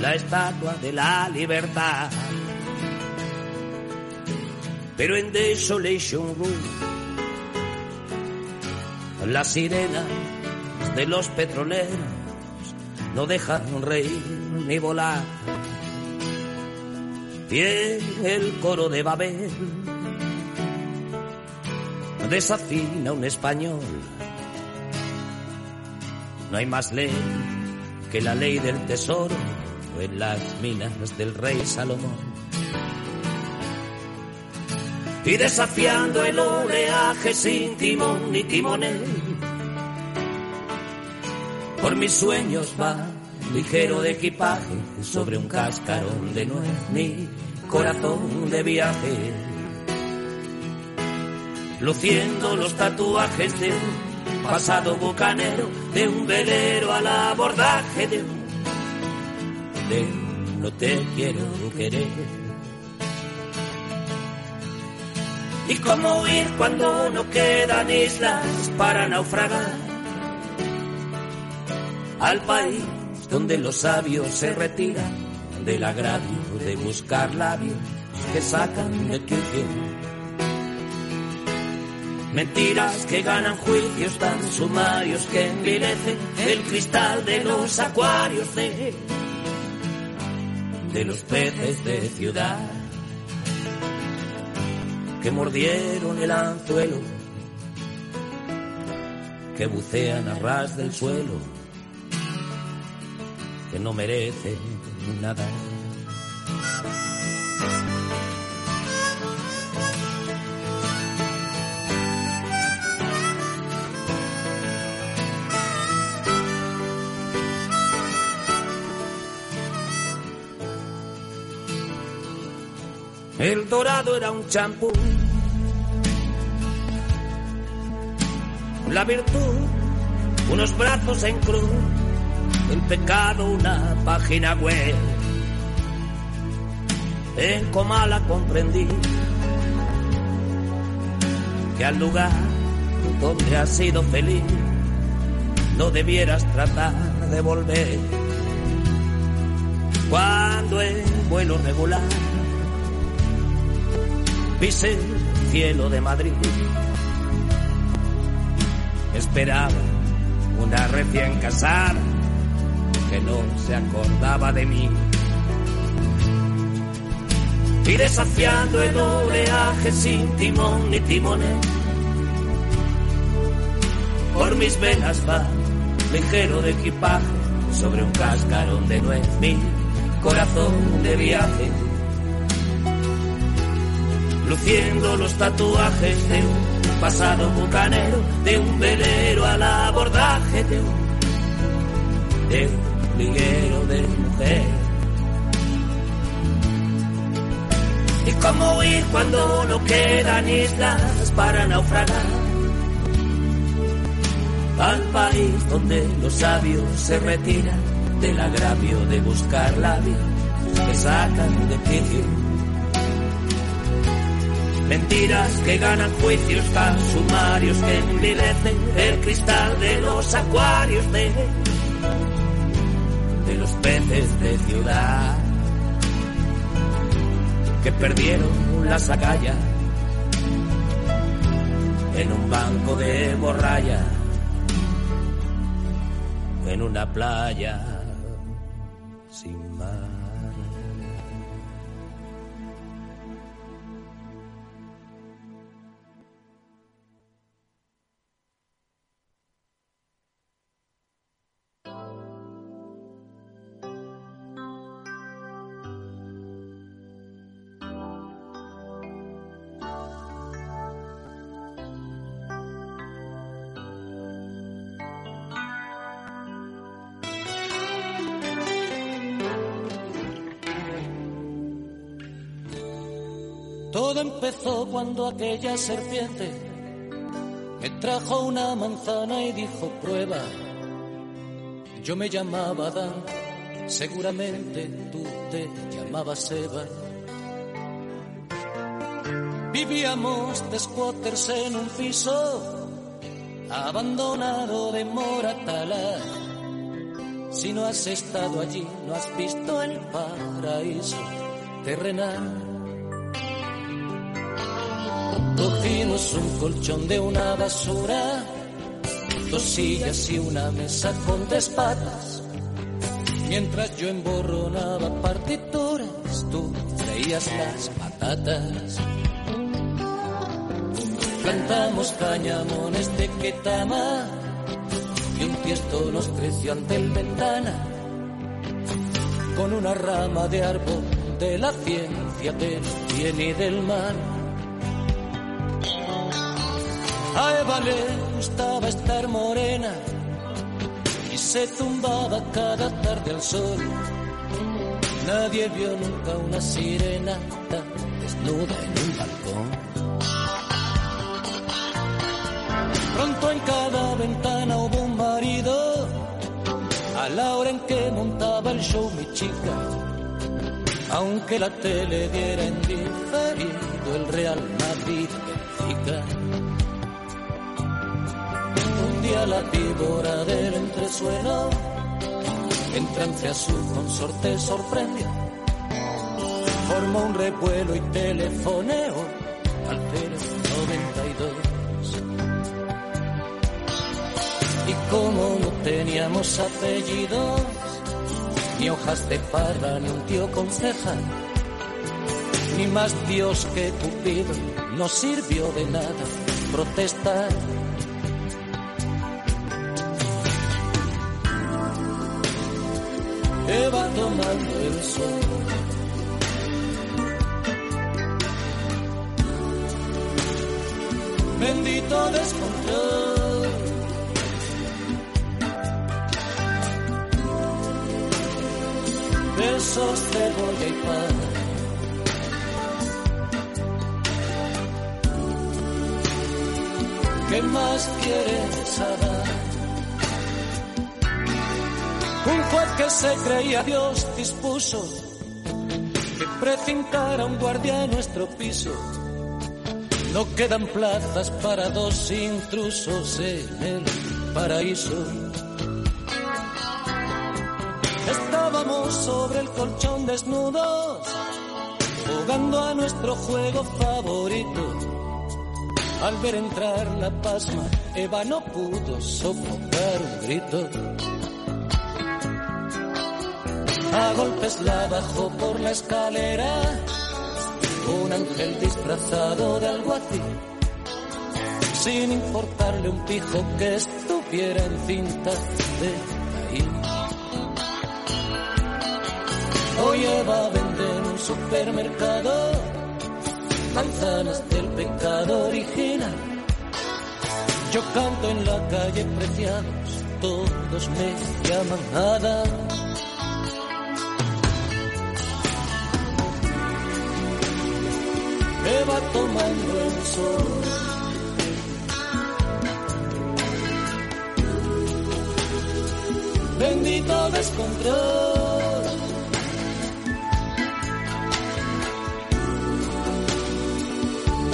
Speaker 6: la estatua de la libertad. Pero en Desolation Room las sirenas de los petroleros no dejan reír ni volar. Y el coro de Babel desafina un español. No hay más ley que la ley del tesoro en las minas del rey Salomón y desafiando el oleaje sin timón ni timonel. Por mis sueños va ligero de equipaje sobre un cascarón de nuez, mi corazón de viaje. Luciendo los tatuajes de un pasado bucanero, de un velero al abordaje de un, de no te quiero querer. Y cómo huir cuando no quedan islas para naufragar. Al país donde los sabios se retiran del agravio de buscar labios que sacan de quicio. Mentiras que ganan juicios tan sumarios que envilecen el cristal de los acuarios de, de los peces de ciudad que mordieron el anzuelo, que bucean a ras del suelo, que no merecen nada. El dorado era un champú. La virtud, unos brazos en cruz. El pecado, una página web. En Comala comprendí que al lugar donde has sido feliz no debieras tratar de volver. Cuando en vuelo regular pise el cielo de Madrid. Esperaba una recién casada que no se acordaba de mí. Y desafiando el oleaje sin timón ni timones, por mis venas va ligero de equipaje sobre un cascarón de nuez, mi corazón de viaje luciendo los tatuajes de un pasado bucanero, de un velero al abordaje de un, de liguero de mujer. Y cómo huir cuando no quedan islas para naufragar al país donde los sabios se retiran del agravio de buscar labios que sacan de quicio
Speaker 3: Mentiras que ganan juicios tan sumarios que envilecen el cristal de los acuarios de, de los peces de ciudad que perdieron las agallas en un banco de borralla, en una playa
Speaker 1: cuando aquella serpiente me trajo una manzana y dijo prueba. Yo me llamaba Dan, seguramente tú te llamabas Eva. Vivíamos de squatters en un piso abandonado de Moratala. Si no has estado allí, no has visto el paraíso terrenal. Cogimos un colchón de una basura, dos sillas y una mesa con tres patas. Mientras yo emborronaba partituras, tú freías las patatas. Plantamos cañamones de Ketama y un tiesto nos creció ante el ventana con una rama de árbol de la ciencia del bien y del mal. A Eva le gustaba estar morena y se tumbaba cada tarde al sol. Nadie vio nunca una sirena tan desnuda en un balcón. Pronto en cada ventana hubo un marido a la hora en que montaba el show mi chica. Aunque la tele diera en diferido el Real Madrid Benfica. Día la víbora del entresuelo en trance a su consorte sorprendió. Formó un revuelo y telefoneó al 092. Y como no teníamos apellidos, ni hojas de parra, ni un tío con ceja, ni más Dios que Cupido, no sirvió de nada protestar. Eva tomando el sol. Bendito descontrol. besos, cebolla y pan. ¿Qué más quieres saber? Un juez que se creía Dios dispuso que precincara un guardia en nuestro piso. No quedan plazas para dos intrusos en el paraíso. Estábamos sobre el colchón desnudos, jugando a nuestro juego favorito. Al ver entrar la pasma, Eva no pudo sofocar un grito. A golpes la bajó por la escalera, un ángel disfrazado de alguacil, sin importarle un pijo que estuviera en cinta de caín. Hoy Eva vende en un supermercado manzanas del pecado original. Yo canto en la calle preciados, todos me llaman nada. Eva tomando el sol. Bendito descontrol.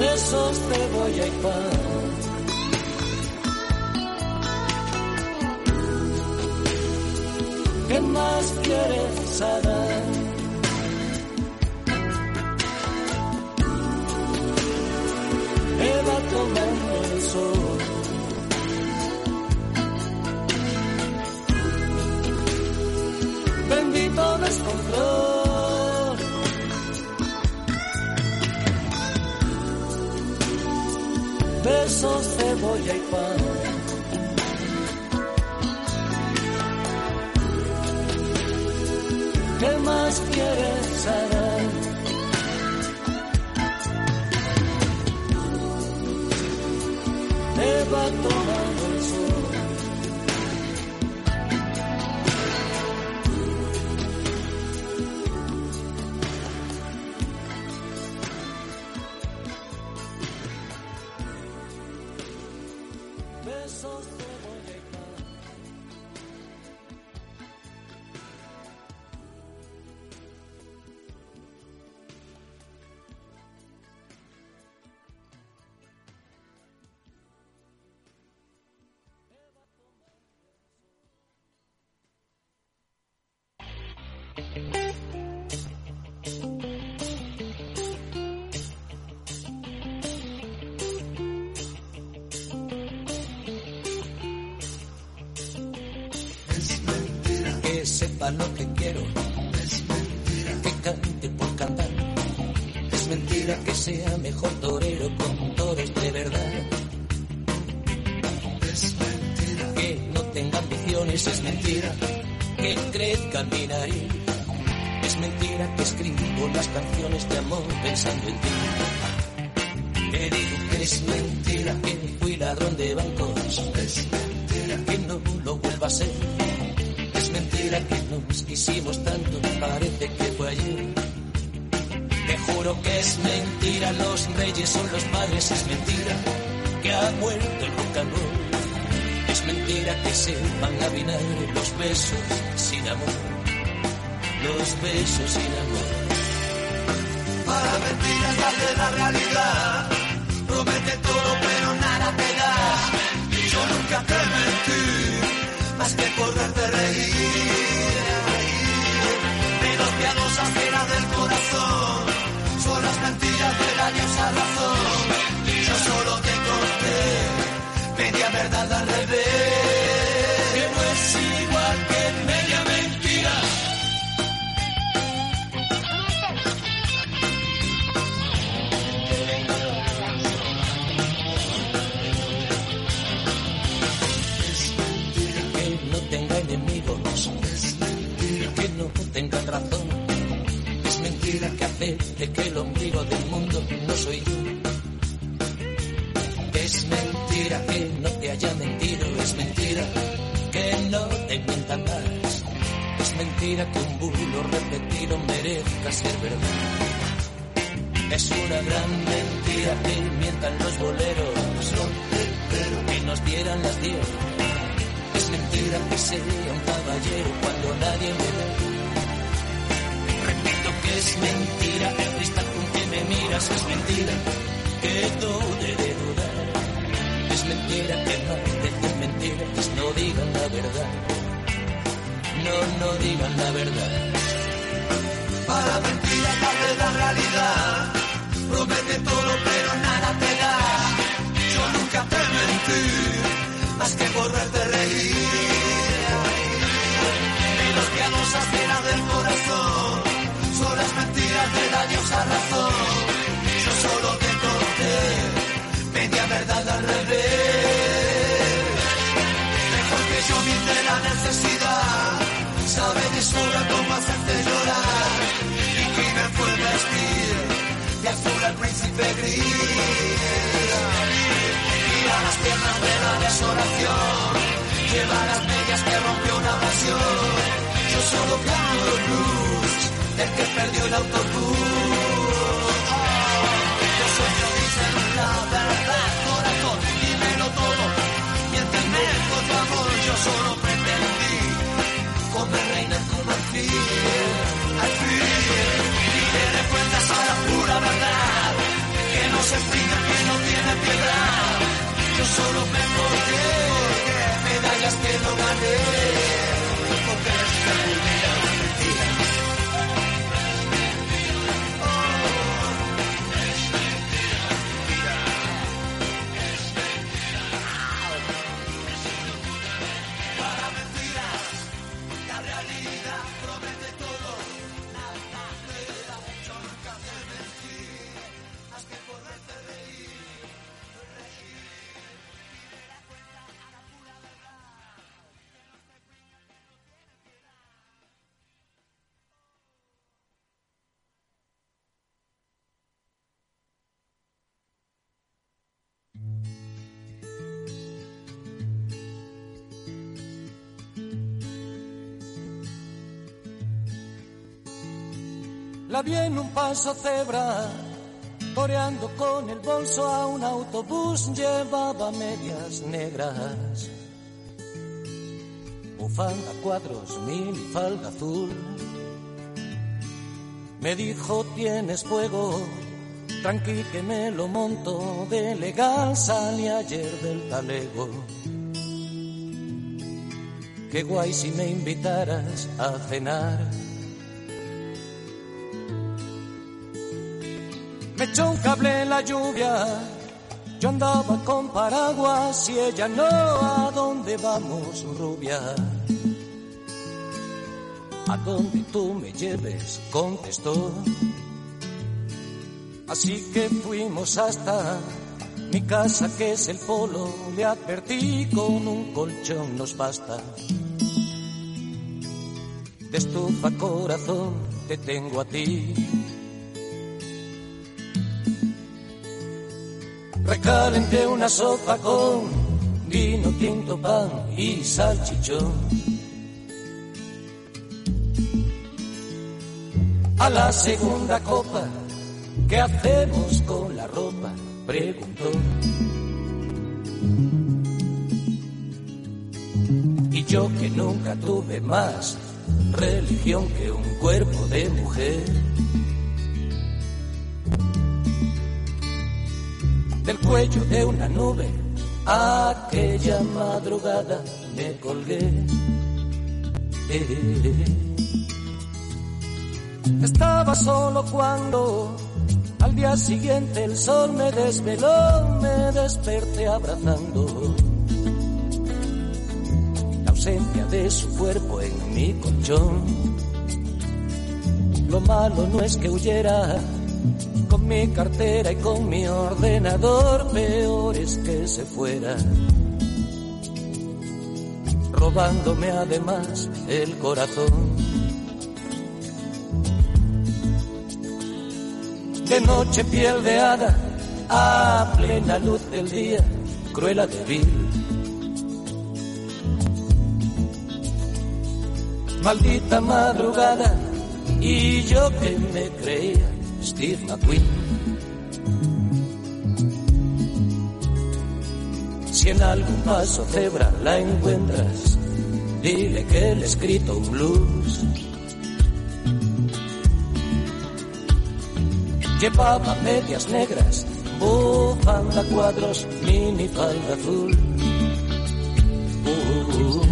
Speaker 1: besos, cebolla y pan. ¿Qué más quieres saber? Tomando el. Bendito descontrol. Besos, cebolla y pan. ¿Qué más Me besos sin amor, los besos sin amor.
Speaker 3: Para mentiras darle la realidad. Promete todo pero nada te da. Yo nunca te mentí, más que por verte reír. Menos piadosas que la del corazón. Son las mentiras de la diosa razón.
Speaker 1: Que el ombligo del mundo no soy yo. Es mentira que no te haya mentido, es mentira que no te mientan más. Es mentira que un bulo repetido merezca ser verdad. Es una gran mentira que mientan los boleros, que nos dieran las diez. Es mentira que sea un caballero cuando nadie me ve. Repito que es mentira me miras, es mentira que dude de dudar. Es mentira que más decir mentiras no digan la verdad. No, no digan la verdad.
Speaker 3: Para mentiras darle la realidad. Promete todo pero nada te da. Yo nunca te mentí, más que por verte reír. De la diosa razón. Yo solo te conté media verdad al revés. Mejor que yo miente la necesidad. Sabe de sobra cómo hacerte llorar. Que me fue vestir de azul al príncipe gris. Mira las piernas de la desolación. Lleva las medias que rompió una pasión. Yo solo canto el que perdió el autobús. Yo sueño dicen la verdad, corazón, dímelo todo. Miénteme por tu amor, yo solo pretendí comer reina en tu marfil. Al fin, y te cuentas a la pura verdad, que no se explica
Speaker 1: La un paso cebra, coreando con el bolso a un autobús, llevaba medias negras. Bufanda, cuadros, mil y falda azul. Me dijo, tienes fuego, tranqui que me lo monto de legal, salí ayer del talego. Qué guay si me invitaras a cenar. Echó cable en la lluvia, yo andaba con paraguas y ella no, ¿a dónde vamos, rubia? A donde tú me lleves, contestó. Así que fuimos hasta mi casa, que es el polo, le advertí con un colchón nos basta. De estufa corazón te tengo a ti. Recalenté una sopa con vino tinto, pan y salchichón. A la segunda copa, ¿qué hacemos con la ropa? Preguntó. Y yo que nunca tuve más religión que un cuerpo de mujer. Del cuello de una nube, aquella madrugada me colgué. Estaba solo cuando al día siguiente el sol me desveló, me desperté abrazando la ausencia de su cuerpo en mi colchón. Lo malo no es que huyera con mi cartera y con mi ordenador, peor es que se fuera, robándome además el corazón. De noche piel de hada, a plena luz del día, cruela de vil. Maldita madrugada, y yo que me creía McQueen. Si en algún paso cebra la encuentras, dile que le he escrito un blues. Llevaba medias negras, bufanda cuadros, mini falda azul. Uh, uh. Me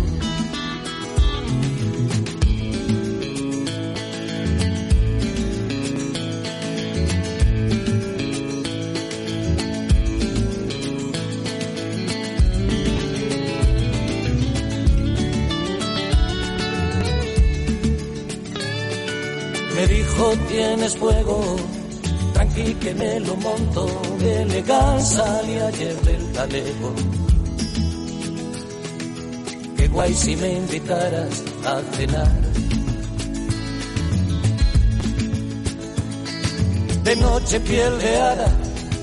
Speaker 1: tienes fuego, tranqui que me lo monto, de legal salí ayer del talego. Qué guay si me invitaras a cenar. De noche piel de hada,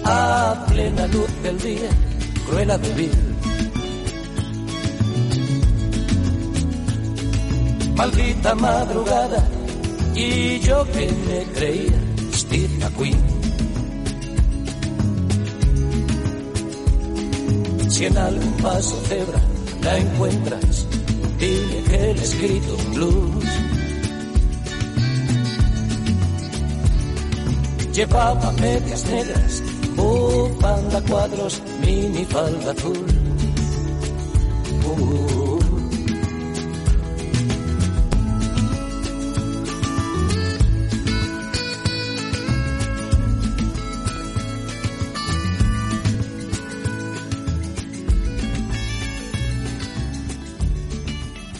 Speaker 1: a plena luz del día, cruela de vivir. Maldita madrugada, y yo que me creía Steve McQueen. Si en algún paso cebra la encuentras, dile que le escrito un blues. Llevaba medias negras, bufanda cuadros, mini falda azul.